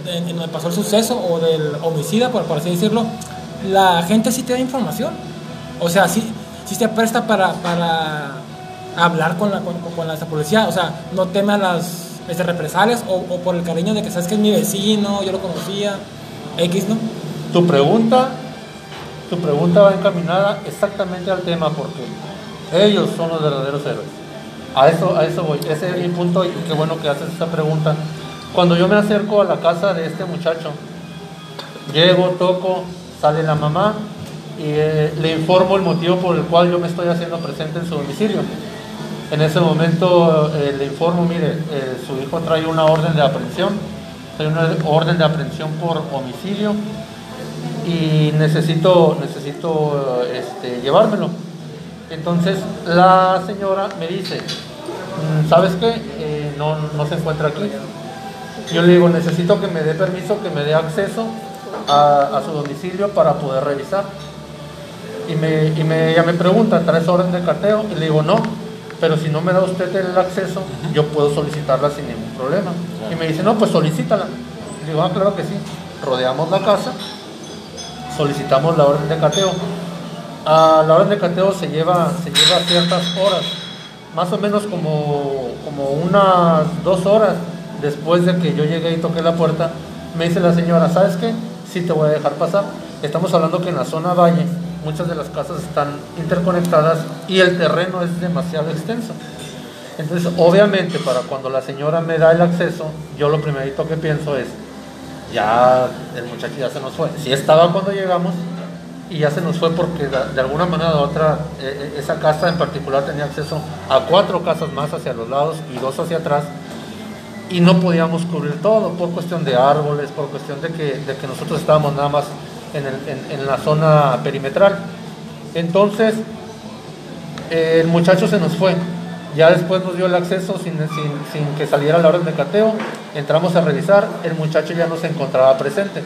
en donde pasó el suceso o del homicida, por, por así decirlo, la gente sí te da información. O sea, sí, sí te presta para, hablar con la, con, la policía. O sea, no teme a las este, represalias o, o por el cariño de que sabes que es mi vecino, yo lo conocía, X, ¿no? Tu pregunta, tu pregunta va encaminada exactamente al tema porque ellos son los verdaderos héroes. A eso, a eso voy. Ese es mi punto y qué bueno que haces esta pregunta. Cuando yo me acerco a la casa de este muchacho, llego, toco, sale la mamá y eh, le informo el motivo por el cual yo me estoy haciendo presente en su domicilio. En ese momento eh, le informo, mire, eh, su hijo trae una orden de aprehensión, trae una orden de aprehensión por homicidio y necesito, necesito este, llevármelo. Entonces la señora me dice, "Mm, ¿sabes qué? Eh, no, no se encuentra aquí. Yo le digo, necesito que me dé permiso, que me dé acceso a, su domicilio para poder revisar. Y, me, y me, ella me pregunta, ¿traes orden de cateo? Y le digo, no, pero si no me da usted el acceso, yo puedo solicitarla sin ningún problema. Y me dice, no, pues solicítala. Le digo, ah, claro que sí. Rodeamos la casa, solicitamos la orden de cateo. Ah, la orden de cateo se lleva, se lleva ciertas horas, más o menos como, como unas dos horas después de que yo llegué y toqué la puerta, me dice la señora, ¿sabes qué? Sí te voy a dejar pasar. Estamos hablando que en la zona valle muchas de las casas están interconectadas y el terreno es demasiado extenso. Entonces, obviamente, para cuando la señora me da el acceso, yo lo primerito que pienso es, ya el muchacho ya se nos fue. Sí estaba cuando llegamos y ya se nos fue porque de, alguna manera u otra eh, eh, esa casa en particular tenía acceso a cuatro casas más hacia los lados y dos hacia atrás y no podíamos cubrir todo por cuestión de árboles, por cuestión de que, de que nosotros estábamos nada más en, el- en- la zona perimetral. Entonces, el muchacho se nos fue. Ya después nos dio el acceso sin, sin, sin que saliera la orden de cateo. Entramos a revisar, el muchacho ya no se encontraba presente.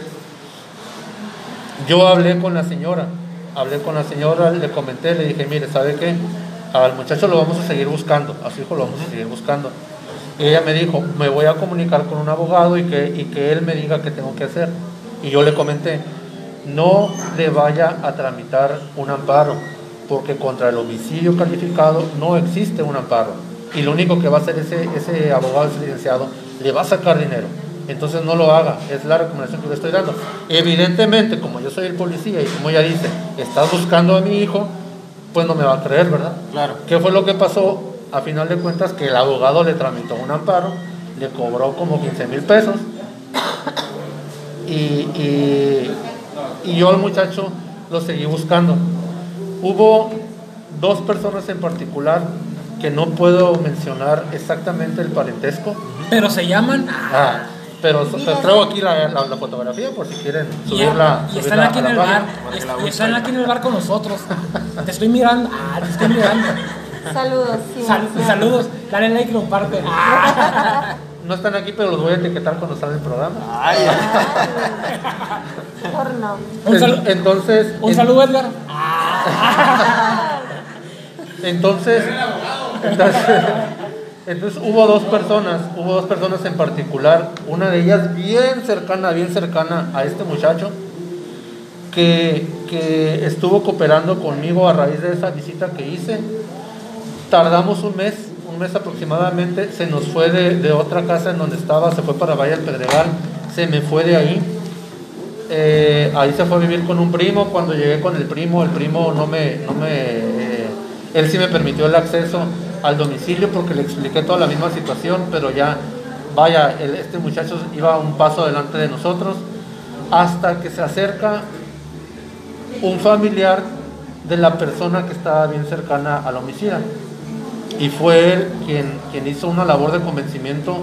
Yo hablé con la señora, hablé con la señora, le comenté, le dije, mire, ¿sabe qué? Al muchacho lo vamos a seguir buscando, a su hijo lo vamos a seguir buscando. Y ella me dijo, me voy a comunicar con un abogado y que, y que él me diga qué tengo que hacer. Y yo le comenté, no le vaya a tramitar un amparo, porque contra el homicidio calificado no existe un amparo. Y lo único que va a hacer ese, ese abogado, ese licenciado, le va a sacar dinero. Entonces no lo haga, es la recomendación que le estoy dando. Evidentemente, como yo soy el policía y como ella dice, estás buscando a mi hijo, pues no me va a creer, ¿verdad? Claro. ¿Qué fue lo que pasó? A final de cuentas, que el abogado le tramitó un amparo, le cobró como 15 mil pesos. Y, y- y yo al muchacho lo seguí buscando. Hubo dos personas en particular que no puedo mencionar exactamente el parentesco. Pero se llaman. Ah, pero les traigo aquí la, la- la fotografía por si quieren subirla. y están subirla aquí en el bar. Y, están aquí en el bar con nosotros. Te estoy mirando. Ah, te estoy mirando. Saludos. sí, Sal- sí. saludos. Dale like y comparte. Ah. No están aquí, pero los voy a etiquetar cuando salga el programa. Ay, Mejor no. Un, salu- En- Entonces, un en- saludo, Edgar. Entonces, entonces, entonces hubo dos personas, hubo dos personas en particular, una de ellas bien cercana, bien cercana a este muchacho, que, que estuvo cooperando conmigo a raíz de esa visita que hice. Tardamos un mes, un mes aproximadamente, se nos fue de, otra casa en donde estaba, se fue para Valle del Pedregal, se me fue de ahí. Eh, ahí se fue a vivir con un primo. Cuando llegué con el primo, el primo no me, no me, eh, él sí me permitió el acceso al domicilio porque le expliqué toda la misma situación, pero ya, vaya, este muchacho iba un paso adelante de nosotros hasta que se acerca un familiar de la persona que estaba bien cercana al homicida. Y fue él quien, quien hizo una labor de convencimiento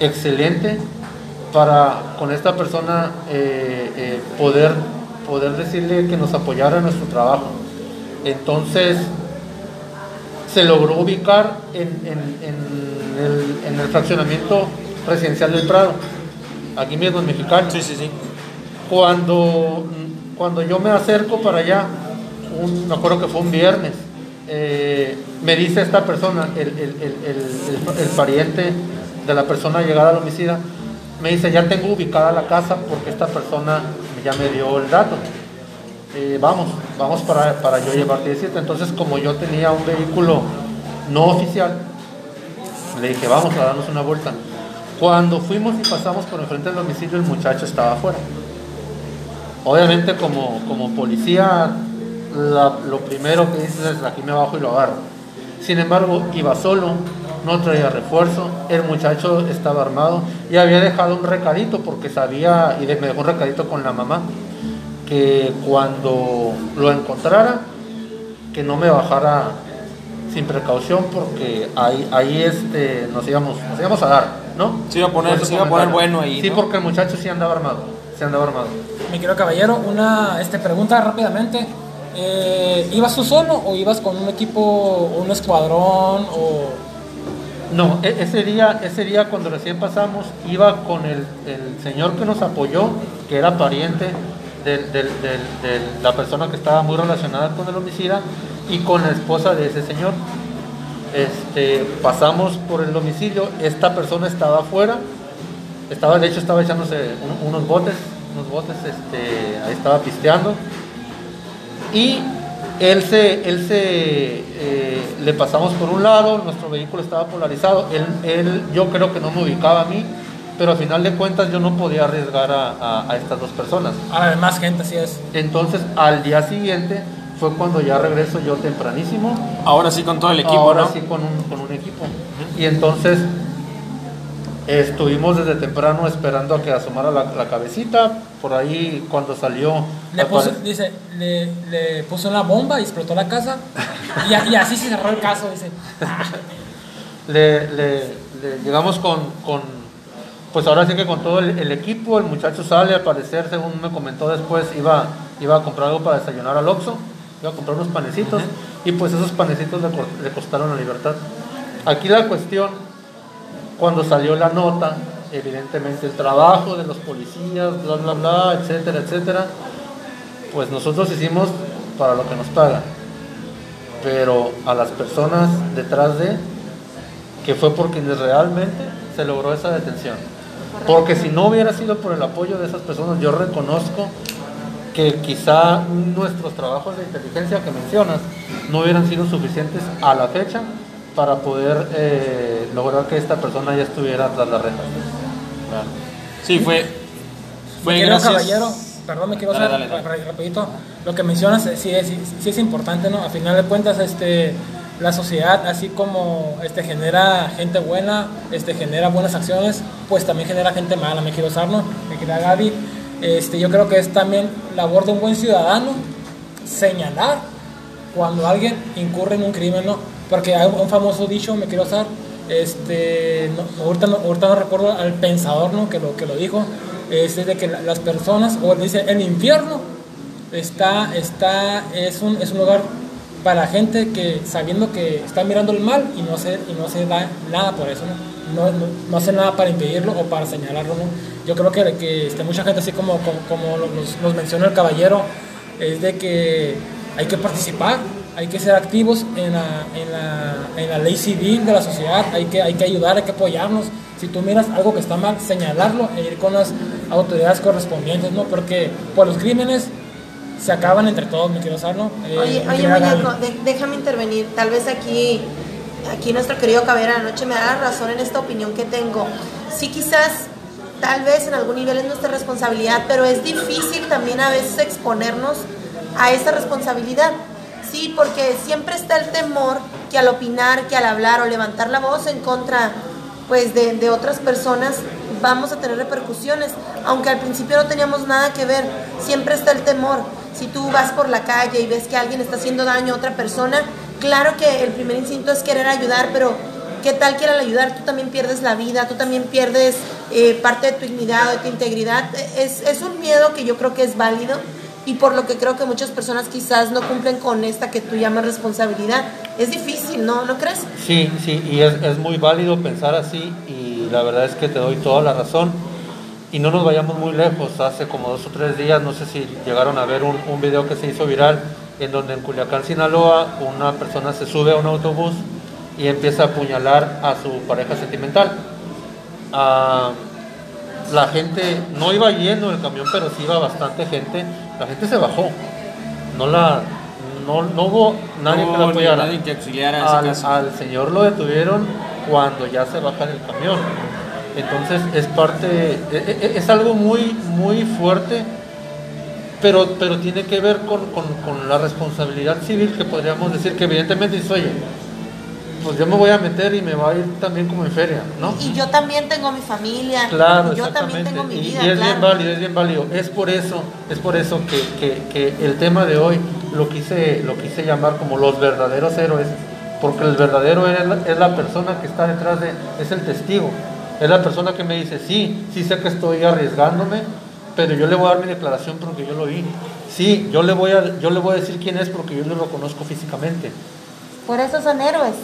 excelente para con esta persona eh, eh, poder, poder decirle que nos apoyara en nuestro trabajo. Entonces se logró ubicar en, el, fraccionamiento residencial del Prado, aquí mismo en Mexicali. Sí, sí, sí. Cuando, cuando yo me acerco para allá, un, me acuerdo que fue un viernes, eh, me dice esta persona, el, el, pariente de la persona llegada al homicida, me dice, ya tengo ubicada la casa porque esta persona ya me dio el dato. Eh, vamos, vamos para, para yo llevarte de cita. Entonces, como yo tenía un vehículo no oficial, le dije, vamos a darnos una vuelta. Cuando fuimos y pasamos por enfrente del domicilio, el muchacho estaba afuera. Obviamente, como, como policía, lo primero que dices es aquí me bajo y lo agarro. Sin embargo, iba solo, no traía refuerzo, el muchacho estaba armado y había dejado un recadito porque sabía, y me dejó un recadito con la mamá, que cuando lo encontrara, que no me bajara sin precaución porque ahí, ahí este, nos, íbamos, nos íbamos a dar, ¿no? Se iba a poner, se iba a poner bueno ahí. Sí, porque el muchacho sí andaba armado, se andaba armado. Mi querido caballero, una este, pregunta rápidamente. Eh, ¿Ibas tú solo o ibas con un equipo, un escuadrón o...? No, e, ese día, ese día cuando recién pasamos, iba con el, el señor que nos apoyó, que era pariente de, la persona que estaba muy relacionada con el homicida, y con la esposa de ese señor. Este, pasamos por el domicilio, esta persona estaba afuera, estaba, de hecho estaba echándose unos botes, unos botes, este, ahí estaba pisteando, y él se, él se eh, le pasamos por un lado, nuestro vehículo estaba polarizado, él, él, yo creo que no me ubicaba a mí, pero al final de cuentas yo no podía arriesgar a, a, estas dos personas. Además, gente, así es. Entonces, al día siguiente fue cuando ya regreso yo tempranísimo. Ahora sí con todo el equipo, Ahora sí con un, con un equipo. Y entonces Estuvimos desde temprano esperando a que asomara la, cabecita. Por ahí, cuando salió. Le puso, dice, le, puso una bomba y explotó la casa. y, así se cerró el caso, dice. le, llegamos con, Pues ahora sí que con todo el, equipo. El muchacho sale, al parecer, según me comentó después, iba, iba a comprar algo para desayunar al Oxxo. Iba a comprar unos panecitos. Y pues esos panecitos le, le costaron la libertad. Aquí la cuestión cuando salió la nota, evidentemente el trabajo de los policías, bla, bla, bla, etcétera, etcétera, pues nosotros hicimos para lo que nos pagan. Pero a las personas detrás de, que fue por quienes realmente se logró esa detención. Porque si no hubiera sido por el apoyo de esas personas, yo reconozco que quizá nuestros trabajos de inteligencia que mencionas no hubieran sido suficientes a la fecha para poder eh, lograr que esta persona ya estuviera tras la rejas. Sí, fue, fue gracias. caballero, perdón, me quiero hacer rapidito. Lo que mencionas sí es, sí es importante, ¿no? A final de cuentas, este, la sociedad, así como este, genera gente buena, este, genera buenas acciones, pues también genera gente mala, me quiero usar, ¿no? Me quiero Gaby. Este, yo creo que es también labor de un buen ciudadano señalar cuando alguien incurre en un crimen, ¿no? Porque hay un famoso dicho, me quiero usar, este, no, ahorita, no, ahorita, no, recuerdo al pensador ¿no? que, lo, que lo dijo, es de que las personas, o dice, el infierno está, está, es, un, es un lugar para gente que sabiendo que está mirando el mal y no se, y no se da nada por eso, ¿no? No, no, hace nada para impedirlo o para señalarlo. ¿no? Yo creo que, que este, mucha gente, así como, como, como nos, nos menciona el caballero, es de que hay que participar, hay que ser activos en la, en la, en la ley civil de la sociedad, hay que, hay que ayudar, hay que apoyarnos. Si tú miras algo que está mal, señalarlo e ir con las autoridades correspondientes, ¿no? Porque por los crímenes se acaban entre todos, me quiero usar, ¿no? Eh, oye, oye muñeco, déjame intervenir. Tal vez aquí, aquí nuestro querido Cabera Anoche me da razón en esta opinión que tengo. Sí, quizás, tal vez en algún nivel es nuestra responsabilidad, pero es difícil también a veces exponernos a esa responsabilidad Sí, porque siempre está el temor que al opinar, que al hablar o levantar la voz en contra pues de, otras personas vamos a tener repercusiones, aunque al principio no teníamos nada que ver, siempre está el temor. Si tú vas por la calle y ves que alguien está haciendo daño a otra persona, claro que el primer instinto es querer ayudar, pero ¿qué tal quieran ayudar? Tú también pierdes la vida, tú también pierdes eh, parte de tu dignidad, de tu integridad. Es, es un miedo que yo creo que es válido y por lo que creo que muchas personas quizás no cumplen con esta que tú llamas responsabilidad. Es difícil, ¿no? ¿No crees? Sí, sí, y es, es muy válido pensar así y la verdad es que te doy toda la razón. Y no nos vayamos muy lejos, hace como dos o tres días, no sé si llegaron a ver un, un video que se hizo viral, en donde en Culiacán, Sinaloa, una persona se sube a un autobús y empieza a apuñalar a su pareja sentimental. Ah, la gente, no iba lleno el camión, pero sí iba bastante gente. La gente se bajó. No la no, no hubo nadie No que la apoyara. nadie que auxiliara Al, al señor lo detuvieron cuando ya se baja del camión. Entonces es parte, e- e- es algo muy, muy fuerte, pero, pero tiene que ver con, con- con la responsabilidad civil que podríamos decir que evidentemente dice, oye, pues yo me voy a meter y me va a ir también como en feria, ¿no? Y yo también tengo mi familia, Claro, yo también tengo mi vida, y, es claro. bien válido, es bien válido. Es por eso, es por eso que, que- que el tema de hoy lo quise, lo quise llamar como los verdaderos héroes, porque el verdadero es la persona que está detrás de, es el testigo, es la persona que me dice, sí, sí sé que estoy arriesgándome, pero yo le voy a dar mi declaración porque yo lo vi. Sí, yo le voy a, yo le voy a decir quién es porque yo no lo conozco físicamente. Por eso son héroes.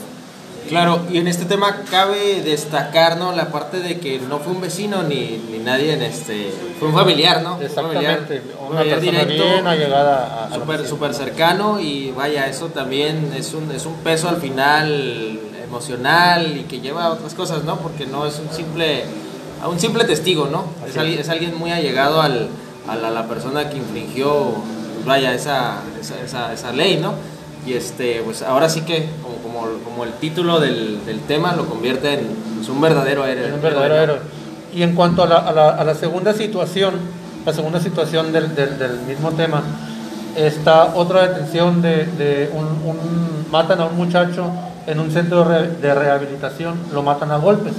Claro, y en este tema cabe destacar, ¿no? La parte de que no fue un vecino ni, ni nadie en este... Fue un familiar, ¿no? Un Exactamente, familiar, un una familiar persona bien allegada a- súper cercano y vaya, eso también es un, es un peso al final emocional y que lleva a otras cosas, ¿no? Porque no es un simple, un simple testigo, ¿no? Es, alguien, es. alguien muy allegado al, a la, la persona que infringió, vaya, esa, esa, esa, esa ley, ¿no? Y este, pues ahora sí que, como, como, como el título del, del tema lo convierte en pues, un verdadero héroe. Un verdadero héroe. Y en cuanto a la, a la- a la segunda situación, la segunda situación del, del- del mismo tema, está otra detención de, de un, un- matan a un muchacho en un centro de re- de rehabilitación, lo matan a golpes.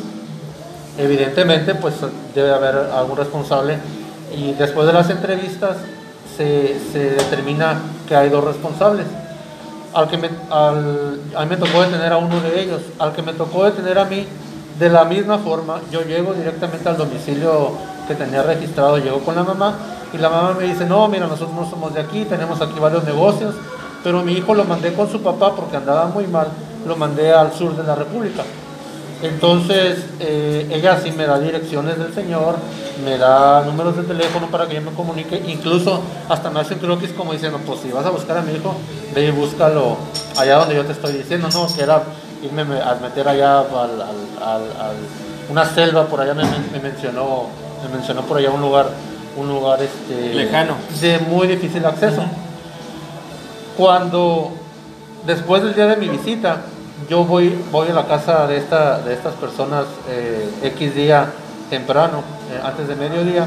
Evidentemente, pues debe haber algún responsable y después de las entrevistas se, determina que hay dos responsables. Al que al, a mí me tocó detener a uno de ellos, al que me tocó detener a mí, de la misma forma, yo llego directamente al domicilio que tenía registrado, llego con la mamá y la mamá me dice, no, mira, nosotros no somos de aquí, tenemos aquí varios negocios, pero mi hijo lo mandé con su papá porque andaba muy mal, lo mandé al sur de la República. Entonces, eh, ella sí me da direcciones del señor, me da números de teléfono para que yo me comunique, incluso hasta me hace un croquis como diciendo, pues si vas a buscar a mi hijo, ve y búscalo allá donde yo te estoy diciendo, no, que era irme me- a meter allá al, al- al- al- una selva, por allá me, me mencionó, me mencionó por allá un lugar, un lugar este, Lejano. de muy difícil acceso. Cuando después del día de mi visita, yo voy, voy a la casa de, esta, de estas personas eh, X día temprano, eh, antes de mediodía.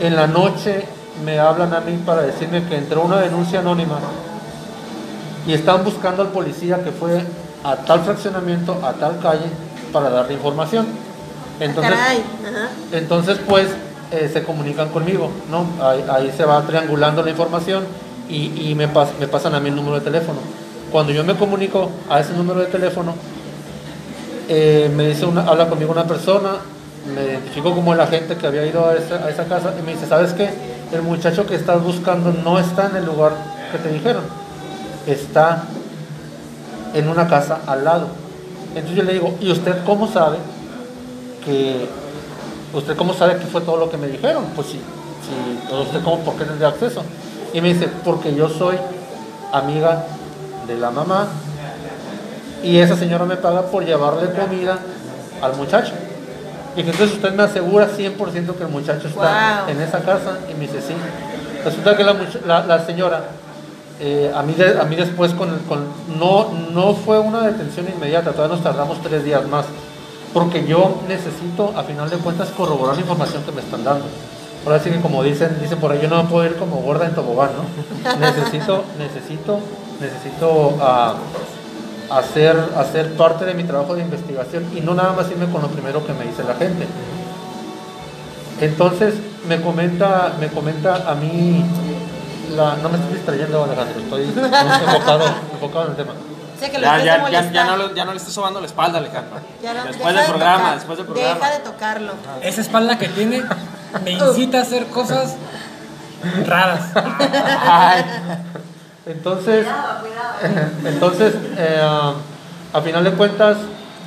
En la noche me hablan a mí para decirme que entró una denuncia anónima y están buscando al policía que fue a tal fraccionamiento, a tal calle, para darle información. Entonces, entonces, pues, eh, se comunican conmigo, ¿no? Ahí, ahí se va triangulando la información y, y me, pas- me pasan a mí el número de teléfono. Cuando yo me comunico a ese número de teléfono, eh, me dice una, habla conmigo una persona, me identifico como el agente que había ido a esa, a esa casa y me dice, ¿sabes qué? El muchacho que estás buscando no está en el lugar que te dijeron, está en una casa al lado. Entonces yo le digo, ¿y usted cómo sabe que usted cómo sabe que fue todo lo que me dijeron? Pues sí, sí, usted cómo, ¿por qué tendría acceso? Y me dice, porque yo soy amiga de la mamá y esa señora me paga por llevarle comida al muchacho. Y entonces usted me asegura 100% que el muchacho está Wow. en esa casa y me dice, sí. Resulta que la, la- la señora, eh, a, mí de- a mí después con, con- no, no fue una detención inmediata, todavía nos tardamos tres días más, porque yo necesito, a final de cuentas, corroborar la información que me están dando. Ahora sí que como dicen, dicen por ahí, yo no me puedo ir como gorda en tobogán, ¿no? necesito, necesito, necesito ah, hacer, hacer parte de mi trabajo de investigación y no nada más irme con lo primero que me dice la gente. Entonces me comenta, me comenta a mí la, no me estoy distrayendo, Alejandro, estoy enfocado, enfocado en el tema. Que Ya, ya, ya, ya no, lo- ya no le estés sobando la espalda, Alejandro. Ya no- después deja del de programa, tocar, después del programa. Deja de tocarlo. Esa espalda que tiene me incita a hacer cosas raras. Ay, Entonces, entonces eh, a final de cuentas,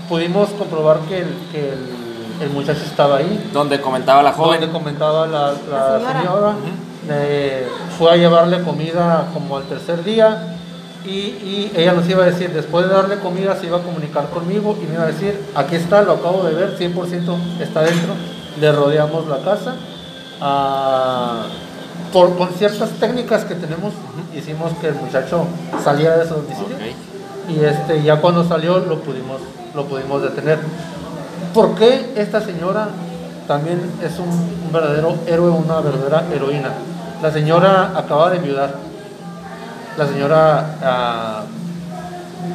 pudimos comprobar que el, que el, el muchacho estaba ahí, donde comentaba la donde joven. comentaba la, la La señora. señora, eh, fue a llevarle comida como al tercer día y, y ella nos iba a decir, después de darle comida se iba a comunicar conmigo y me iba a decir, aquí está, lo acabo de ver, 100% está dentro, le rodeamos la casa. ah, por, con ciertas técnicas que tenemos, hicimos que el muchacho saliera de su domicilio y este ya cuando salió lo pudimos lo pudimos detener. ¿por qué esta señora también es un, un verdadero héroe una verdadera heroína la señora acaba de enviudar. La señora ah,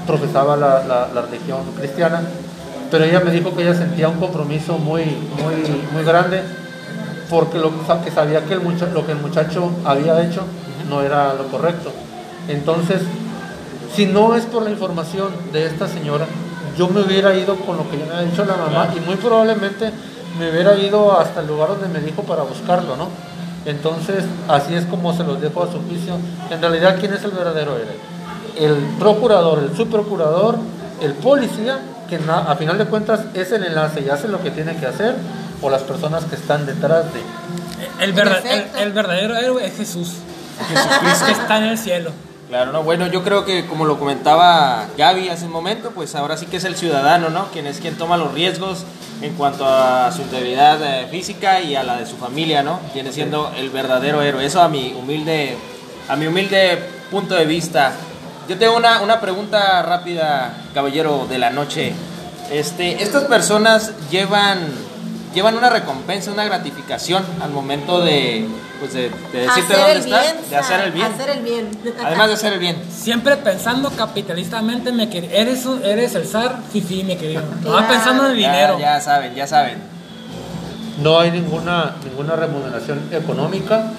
profesaba la, la- la religión cristiana pero ella me dijo que ella sentía un compromiso muy muy muy grande porque lo que sabía que el mucha- lo que el muchacho había hecho no era lo correcto entonces si no es por la información de esta señora, yo me hubiera ido con lo que ya me había dicho la mamá y muy probablemente me hubiera ido hasta el lugar donde me dijo para buscarlo, ¿no? Entonces, así es como se los dejo a su juicio. En realidad, ¿quién es el verdadero héroe? El procurador, el subprocurador, el policía, que a final de cuentas es el enlace y hace lo que tiene que hacer, o las personas que están detrás de. El, verda- En efecto. el- el verdadero héroe es Jesús. Jesucristo que está en el cielo. Claro, no, bueno, yo creo que como lo comentaba Gaby hace un momento, pues ahora sí que es el ciudadano, ¿no? Quien es quien toma los riesgos en cuanto a su integridad eh, física y a la de su familia, ¿no? Viene siendo el verdadero héroe. Eso a mi humilde, a mi humilde punto de vista. Yo tengo una, una pregunta rápida, caballero de la noche. Este, estas personas llevan, llevan una recompensa, una gratificación al momento de, pues de, de decirte hacer dónde el está, bien, de hacer el bien. Hacer el bien. Además de hacer el bien. Siempre pensando capitalistamente, me quer- eres, un- eres el zar, fifi, mi querido. No Claro. pensando en el dinero. Ya, ya saben, ya saben. No hay ninguna, ninguna remuneración económica,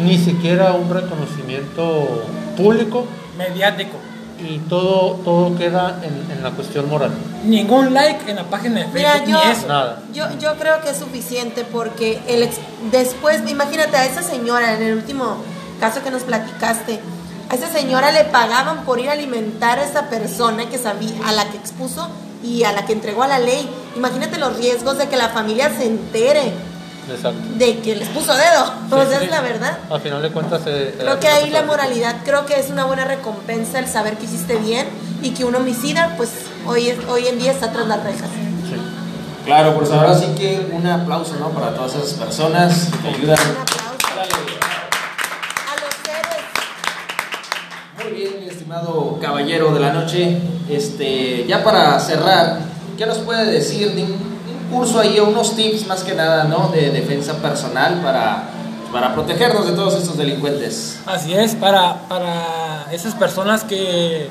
ni siquiera un reconocimiento público Mediático. Y todo, todo queda en, en la cuestión moral. Ningún like en la página de Mira, Facebook, yo, ni eso. Nada. yo, yo creo que es suficiente porque el ex- después, imagínate a esa señora en el último caso que nos platicaste, a esa señora le pagaban por ir a alimentar a esa persona que sabía, a la que expuso y a la que entregó a la ley. Imagínate los riesgos de que la familia se entere Exacto. de que les puso dedo. o Sí, sea, sí. es la verdad. A final de cuentas, eh, Creo eh, que ahí la moralidad, creo que es una buena recompensa el saber que hiciste bien y que un homicida, pues hoy, es- hoy en día está tras las rejas. sí. Claro, pues ahora sí que un aplauso, ¿no? Para todas esas personas que ayudan. Un aplauso a los héroes. Muy bien, mi estimado caballero de la noche. Este, ya para cerrar, ¿qué nos puede decir un curso ahí, unos tips más que nada, ¿no? De defensa personal para, para protegernos de todos estos delincuentes. Así es, para, para esas personas que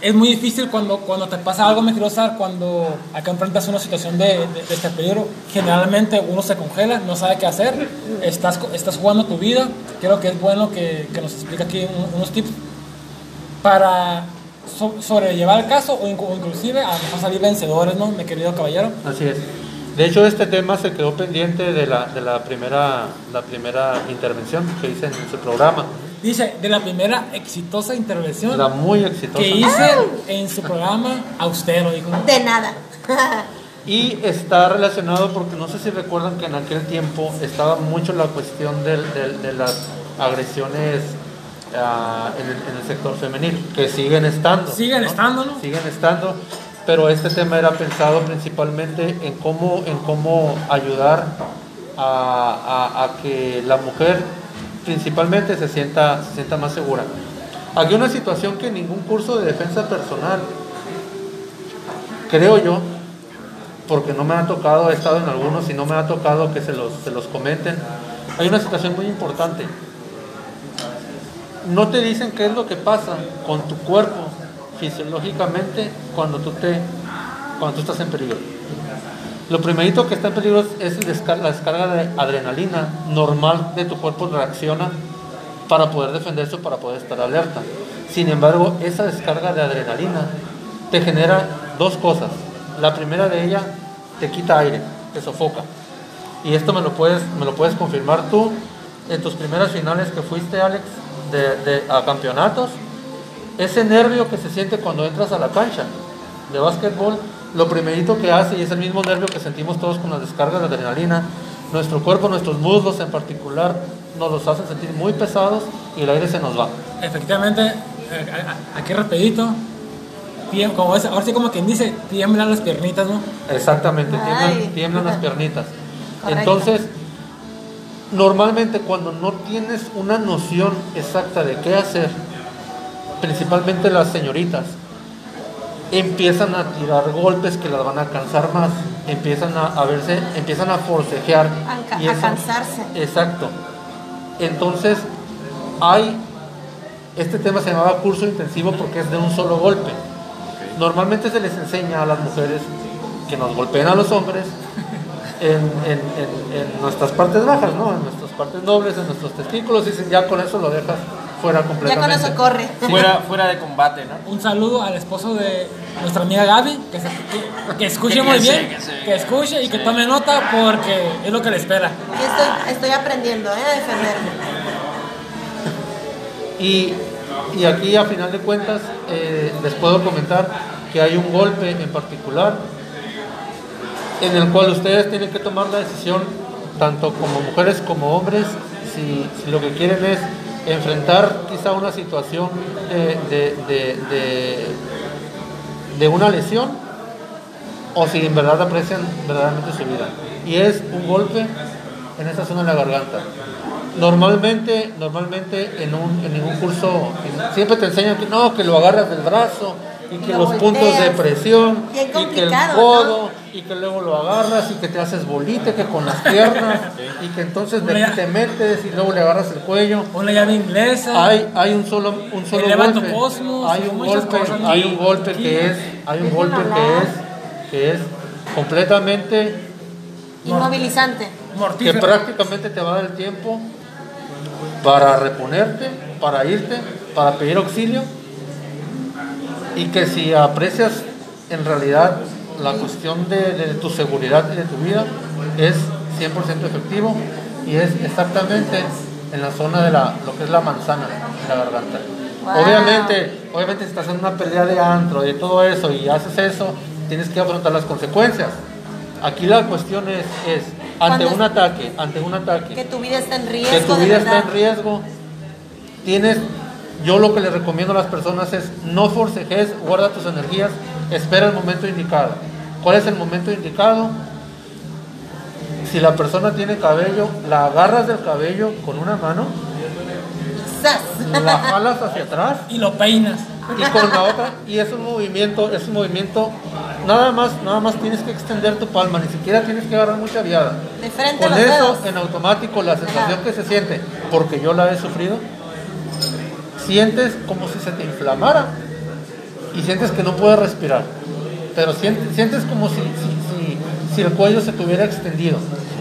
es muy difícil cuando, cuando te pasa algo, me quiero usar, cuando acá enfrentas una situación de, de- de este peligro, generalmente uno se congela, no sabe qué hacer, estás, estás jugando tu vida, creo que es bueno que, que nos explique aquí un- unos tips para so- sobrellevar el caso o, incu- o inclusive a lo mejor salir vencedores, ¿no, mi querido caballero? Así es. De hecho, este tema se quedó pendiente de la, de la, primera, la primera intervención que hice en su programa. Dice, de la primera exitosa intervención La muy exitosa. que hice en su programa austero, dijo. De nada. Y está relacionado porque no sé si recuerdan que en aquel tiempo estaba mucho la cuestión del- del- de las agresiones ah, en, el, en el sector femenil, que siguen estando. Siguen estando, ¿no? Siguen estando, pero este tema era pensado principalmente en cómo, en cómo ayudar a, a- a que la mujer principalmente se sienta, se sienta más segura. Aquí una situación que ningún curso de defensa personal, creo yo, porque no me ha tocado, he estado en algunos y no me ha tocado que se los, se los comenten, hay una situación muy importante. No te dicen qué es lo que pasa con tu cuerpo fisiológicamente cuando tú, te, cuando estás en peligro. Lo primerito que está en peligro es la descarga de adrenalina normal de tu cuerpo reacciona para poder defenderse o para poder estar alerta. Sin embargo, esa descarga de adrenalina te genera dos cosas. La primera de ella te quita aire, te sofoca. Y esto me lo puedes, me lo puedes confirmar tú en tus primeras finales que fuiste, Alex, de, de- a campeonatos. Ese nervio que se siente cuando entras a la cancha de básquetbol, lo primerito que hace, y es el mismo nervio que sentimos todos con las descargas de adrenalina, nuestro cuerpo, nuestros muslos en particular, nos los hacen sentir muy pesados y el aire se nos va. Efectivamente, eh, aquí rapidito, como es, ahora sí como quien dice, tiemblan las piernitas, ¿no? Exactamente, tiemblan, tiemblan las piernitas. Entonces, normalmente cuando no tienes una noción exacta de qué hacer, principalmente las señoritas, empiezan a tirar golpes que las van a cansar más, empiezan a, a verse, empiezan a forcejear. A y a eso- cansarse. Exacto. Entonces, hay, este tema se llamaba curso intensivo porque es de un solo golpe. Normalmente se les enseña a las mujeres que nos golpeen a los hombres en, en- en- en nuestras partes bajas, ¿no? En nuestras partes nobles, en nuestros testículos, y dicen, ya con eso lo dejas fuera Ya con completamente. eso corre. Fuera, fuera de combate, ¿no? Un saludo al esposo de nuestra amiga Gaby, que, se- que- que escuche Que muy bien, que se- que escuche y que tome nota porque es lo que le espera. Y estoy, estoy aprendiendo ¿eh? a defenderme. Y, y aquí a final de cuentas eh, les puedo comentar que hay un golpe en particular en el cual ustedes tienen que tomar la decisión, tanto como mujeres como hombres, si, si lo que quieren es enfrentar quizá una situación de, de- una lesión o si en verdad aprecian verdaderamente su vida. Y es un golpe en esa zona de la garganta. Normalmente, normalmente en, un, en ningún curso siempre te enseñan que no, que lo agarras del brazo y que Lo los puntos de presión y que el complicado, codo y que luego lo agarras y que te haces bolita que con las piernas y que entonces de te metes y luego le agarras el cuello. Una llave inglesa. Hay, hay un solo, un solo golpe. cosmos, hay un golpe, cosas. hay un golpe que es, hay un golpe que es, que es completamente, Inmovilizante. que prácticamente te va a dar el tiempo para reponerte, para irte, para pedir auxilio y que si aprecias en realidad la cuestión de, de tu seguridad y de tu vida es 100% efectivo y es exactamente en la zona de la, lo que es la manzana de la garganta. Wow. Obviamente, obviamente si estás en una pelea de antro y todo eso y haces eso, tienes que afrontar las consecuencias. Aquí la cuestión es, es ante un ataque, ante un ataque, Que tu vida está en riesgo. que tu vida está en riesgo, tienes, yo lo que le recomiendo a las personas es no forcejes, guarda tus energías, espera el momento indicado. ¿Cuál es el momento indicado? Si la persona tiene cabello, la agarras del cabello con una mano, la jalas hacia atrás Y lo peinas. y con la otra y es un movimiento es un movimiento nada más nada más tienes que extender tu palma ni siquiera tienes que agarrar mucha viada De frente a con los eso dedos. en automático la sensación Ajá. que se siente porque yo la he sufrido sientes como si se te inflamara y sientes que no puedes respirar pero sientes, sientes como si, si, si, si el cuello se te hubiera extendido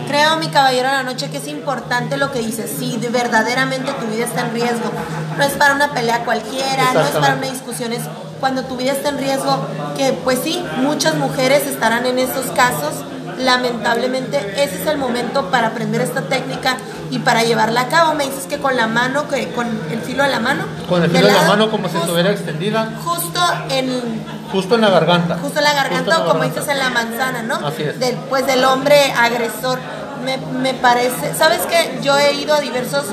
Creo, mi caballero de la noche, que es importante lo que dices. Si de- verdaderamente tu vida está en riesgo, no es para una pelea cualquiera, no es para una discusión, es cuando tu vida está en riesgo, que pues sí, muchas mujeres estarán en esos casos. Lamentablemente, ese es el momento para aprender esta técnica y para llevarla a cabo. Me dices que con la mano, que con el filo de la mano. con el filo de la mano como si estuviera extendida Justo en justo en la garganta justo en la garganta o como garganta. dices en la manzana, ¿no? Así es. Del, pues del hombre agresor. Me, me parece, ¿sabes qué? Yo he ido a diversos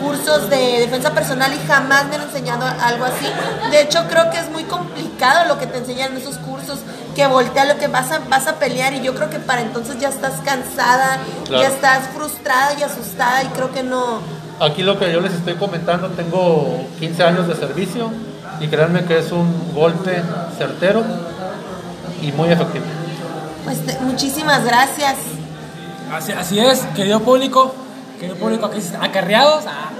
cursos de defensa personal y jamás me han enseñado algo así. De hecho, creo que es muy complicado lo que te enseñan en esos cursos, que voltea lo que vas a, vas a pelear y yo creo que para entonces ya estás cansada, Claro. ya estás frustrada y asustada y creo que no... Aquí lo que yo les estoy comentando, tengo 15 años de servicio y créanme que es un golpe certero y muy efectivo. Pues te- muchísimas gracias. Así, así es, querido público, querido público, aquí acarreados. Ah,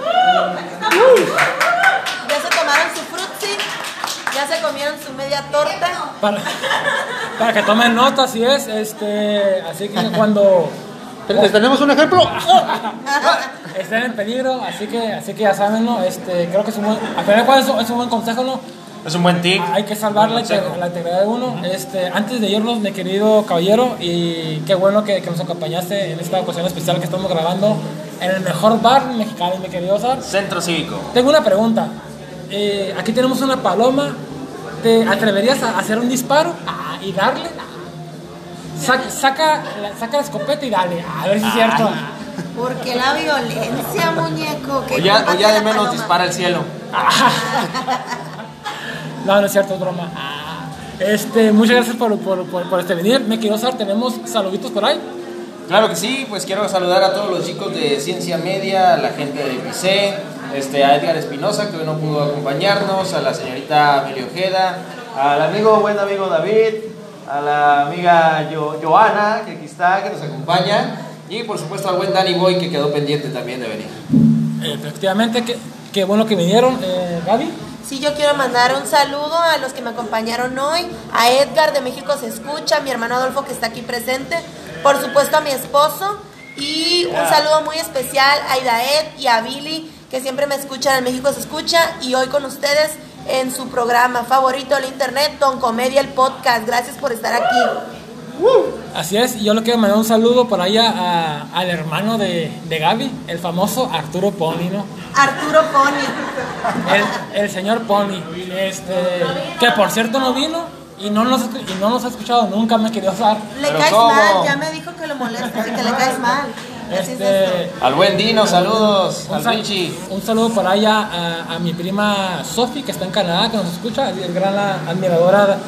Ya se tomaron su frutzi, ya se comieron su media torta. para, para que tomen nota, así es. Este, así que cuando ¿Les tenemos un ejemplo? están en peligro, así que, así que ya saben, ¿no? Este, creo que es un buen, al final de cuentas es un- es un buen consejo, ¿no? Es un buen tip. Hay que salvar la, la integridad de uno. Este, antes de irnos, mi querido caballero, y qué bueno que, que nos acompañaste en esta ocasión especial que estamos grabando en el mejor bar mexicano, mi querido Sar. Centro Cívico. Tengo una pregunta. Eh, aquí tenemos una paloma. ¿Te atreverías a hacer un disparo ah, y darle? Ah. Saca, saca, la, saca la escopeta y dale. A ver si es cierto. Porque la violencia, muñeco. que O ya, o ya de menos paloma. dispara al cielo. No, no es cierto, es broma. Ah. Este, muchas gracias por, por, por, por este venir. Me quiero usar, tenemos saluditos por ahí. Claro que sí, pues quiero saludar a todos los chicos de Ciencia Media, a la gente de IPC, este, a Edgar Espinosa, que hoy no pudo acompañarnos, a la señorita Amelia Ojeda, al amigo, buen amigo David, a la amiga Jo- Joana, que aquí está, que nos acompaña, y por supuesto al buen Danny Boy, que quedó pendiente también de venir. Efectivamente, qué, qué bueno que vinieron. Eh, Gaby. Sí, yo quiero mandar un saludo a los que me acompañaron hoy, a Edgar de México se escucha, a mi hermano Adolfo que está aquí presente, por supuesto a mi esposo y un saludo muy especial a Idaed y a Billy que siempre me escuchan en México se escucha y hoy con ustedes en su programa favorito del internet, Don Comedia el podcast. Gracias por estar aquí. Así es, y yo le quiero mandar un saludo por allá a- al hermano de, de Gaby, el famoso Arturo Pony, ¿no? Arturo Pony. El, el señor Pony, este, que por cierto no vino y no nos, y no nos ha escuchado nunca, me quería usar. Le Pero caes ¿cómo? mal, ya me dijo que lo molestas y que le caes mal. Es. Este, Al buen Dino, saludos, un, al sal- Richie. un saludo por allá a, a mi prima Sofi, que está en Canadá, que nos escucha, es gran admiradora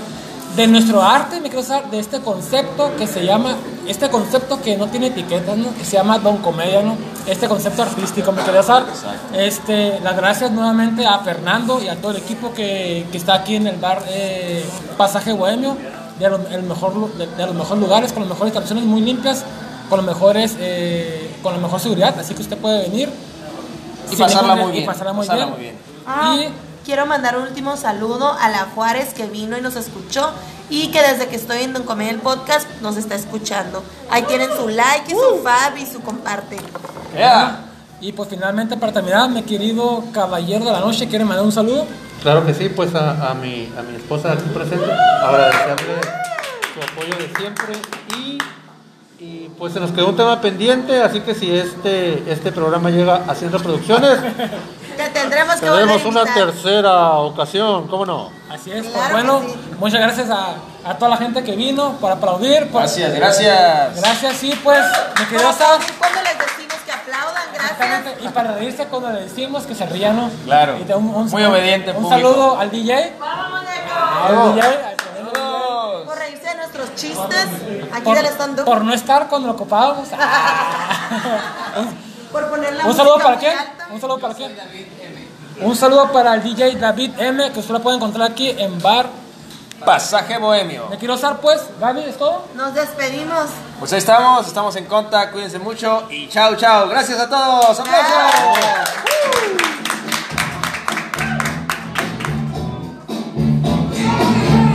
de nuestro arte, me quiero usar, de este concepto que se llama, este concepto que no tiene etiquetas, ¿no? que se llama Don Comedia, ¿no? este concepto artístico, me quería usar. Este, las gracias nuevamente a Fernando y a todo el equipo que, que está aquí en el bar eh, Pasaje Bohemio, de, los- el mejor, lu- de, de los mejores lugares, con las mejores instalaciones muy limpias, con los mejores, eh, con la mejor seguridad, así que usted puede venir. Y pasarla ningún- muy y bien, pasarla muy pasarla bien. muy bien. Ah, Y quiero mandar un último saludo a la Juárez que vino y nos escuchó y que desde que estoy en Don Comedia el podcast nos está escuchando. Ahí tienen su like y su fab y su comparte. Yeah. Y pues finalmente para terminar, mi querido caballero de la noche, ¿quiere mandar un saludo? Claro que sí, pues a, a mi, a mi esposa aquí presente, agradecerle su apoyo de siempre y, y pues se nos quedó un tema pendiente, así que si este, este programa llega a 100 reproducciones, Te tendremos que volver a tendremos una invitar. tercera ocasión, ¿cómo no? Así es, pues Claro bueno, sí. muchas gracias a, a toda la gente que vino por aplaudir. por- Gracias, gracias. Gracias, sí, pues, mi querido Para Sas. aplaudir cuando les decimos que aplaudan, gracias. Exactamente, Y para reírse cuando le decimos que se rían, ¿no? Claro. Y un- un- Muy obediente, Un público. saludo al DJ. Vamos, muñeco. Al DJ. Por reírse de nuestros chistes aquí por, del stand-up. por no estar cuando lo ocupábamos. Por poner la ¿Un saludo para quién? alta. ¿Un saludo para quién? Un saludo para el DJ David M, que usted lo puede encontrar aquí en Bar. Pasaje Bohemio. Me quiero usar, pues, Gaby, ¿es todo? Nos despedimos. Pues ahí estamos, estamos en contacto, cuídense mucho y chao, chao. Gracias a todos. ¡Aplausos!